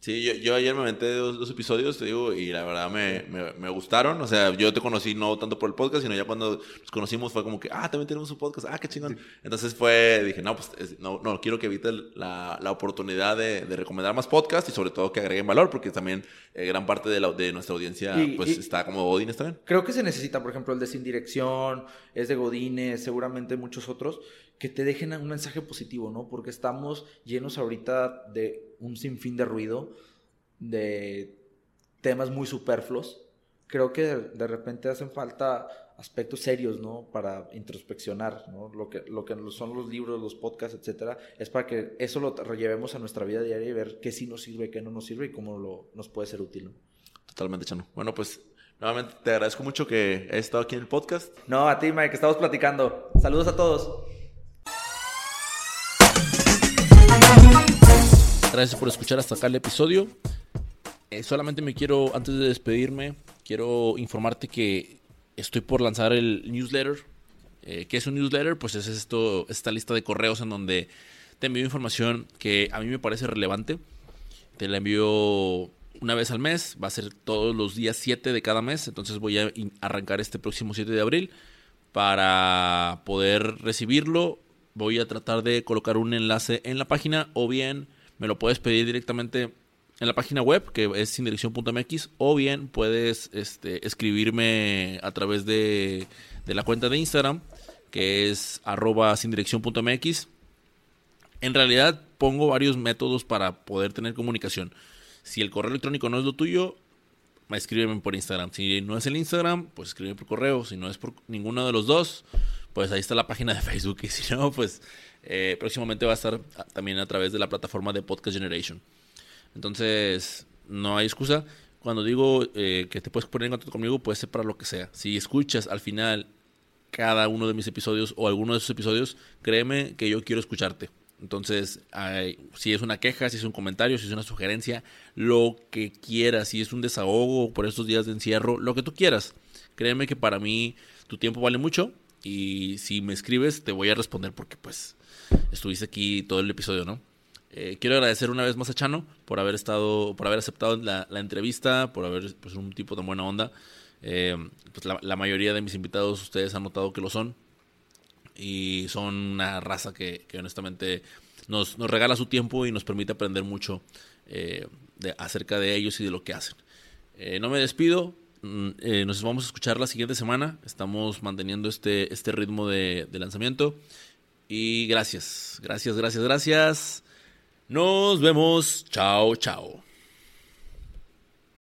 Sí, yo, yo ayer me aventé dos, dos episodios, te digo, y la verdad me, me, me gustaron. O sea, yo te conocí no tanto por el podcast, sino ya cuando nos conocimos fue como que, ah, también tenemos un podcast, ah, qué chingón. Entonces fue, dije, no, pues es- no, no quiero que evite la, la oportunidad de, de recomendar más podcasts y sobre todo que agreguen valor, porque también eh, gran parte de, la, de nuestra audiencia Y- pues y- está como Odines también. Creo que se necesita, por ejemplo, el de Sin Dirección, es de Godines, seguramente muchos otros, que te dejen un mensaje positivo, ¿no? Porque estamos llenos ahorita de un sinfín de ruido, de temas muy superfluos. Creo que de, repente hacen falta aspectos serios, ¿no? Para introspeccionar, ¿no? Lo que, lo que son los libros, los podcasts, etcétera, es para que eso lo rellevemos a nuestra vida diaria y ver qué sí nos sirve, qué no nos sirve y cómo lo, nos puede ser útil, ¿no? Totalmente, Chano. Bueno, pues nuevamente te agradezco mucho que hayas estado aquí en el podcast. No, a ti, Mike, que estamos platicando. Saludos a todos. Gracias por escuchar hasta acá el episodio. Eh, solamente me quiero, antes de despedirme, quiero informarte que estoy por lanzar el newsletter. Eh, ¿Qué es un newsletter? Pues es esto, esta lista de correos en donde te envío información que a mí me parece relevante. Te la envío una vez al mes, va a ser todos los días 7 de cada mes, entonces voy a arrancar este próximo 7 de abril para poder recibirlo. Voy a tratar de colocar un enlace en la página o bien me lo puedes pedir directamente en la página web que es sindirección.mx o bien puedes este, escribirme a través de, de la cuenta de Instagram que es arroba sindirección.mx en realidad pongo varios métodos para poder tener comunicación. Si el correo electrónico no es lo tuyo, escríbeme por Instagram. Si no es el Instagram, pues escríbeme por correo. Si no es por ninguno de los dos, pues ahí está la página de Facebook. Y si no, pues eh, próximamente va a estar a- también a través de la plataforma de Podcast Generation. Entonces, no hay excusa. Cuando digo eh, que te puedes poner en contacto conmigo, puede ser para lo que sea. Si escuchas al final cada uno de mis episodios o alguno de esos episodios, créeme que yo quiero escucharte. Entonces, si es una queja, si es un comentario, si es una sugerencia, lo que quieras, si es un desahogo por estos días de encierro, lo que tú quieras. Créeme que para mí tu tiempo vale mucho y si me escribes te voy a responder porque pues estuviste aquí todo el episodio, ¿no? Eh, quiero agradecer una vez más a Chano por haber estado, por haber aceptado la, entrevista, por haber pues un tipo tan buena onda. Eh, pues la, mayoría de mis invitados ustedes han notado que lo son. y son una raza que, honestamente nos, regala su tiempo y nos permite aprender mucho eh, de, acerca de ellos y de lo que hacen. No me despido, mm, nos vamos a escuchar la siguiente semana, estamos manteniendo este, este ritmo de lanzamiento y gracias, gracias, gracias, gracias. Nos vemos, chao, chao.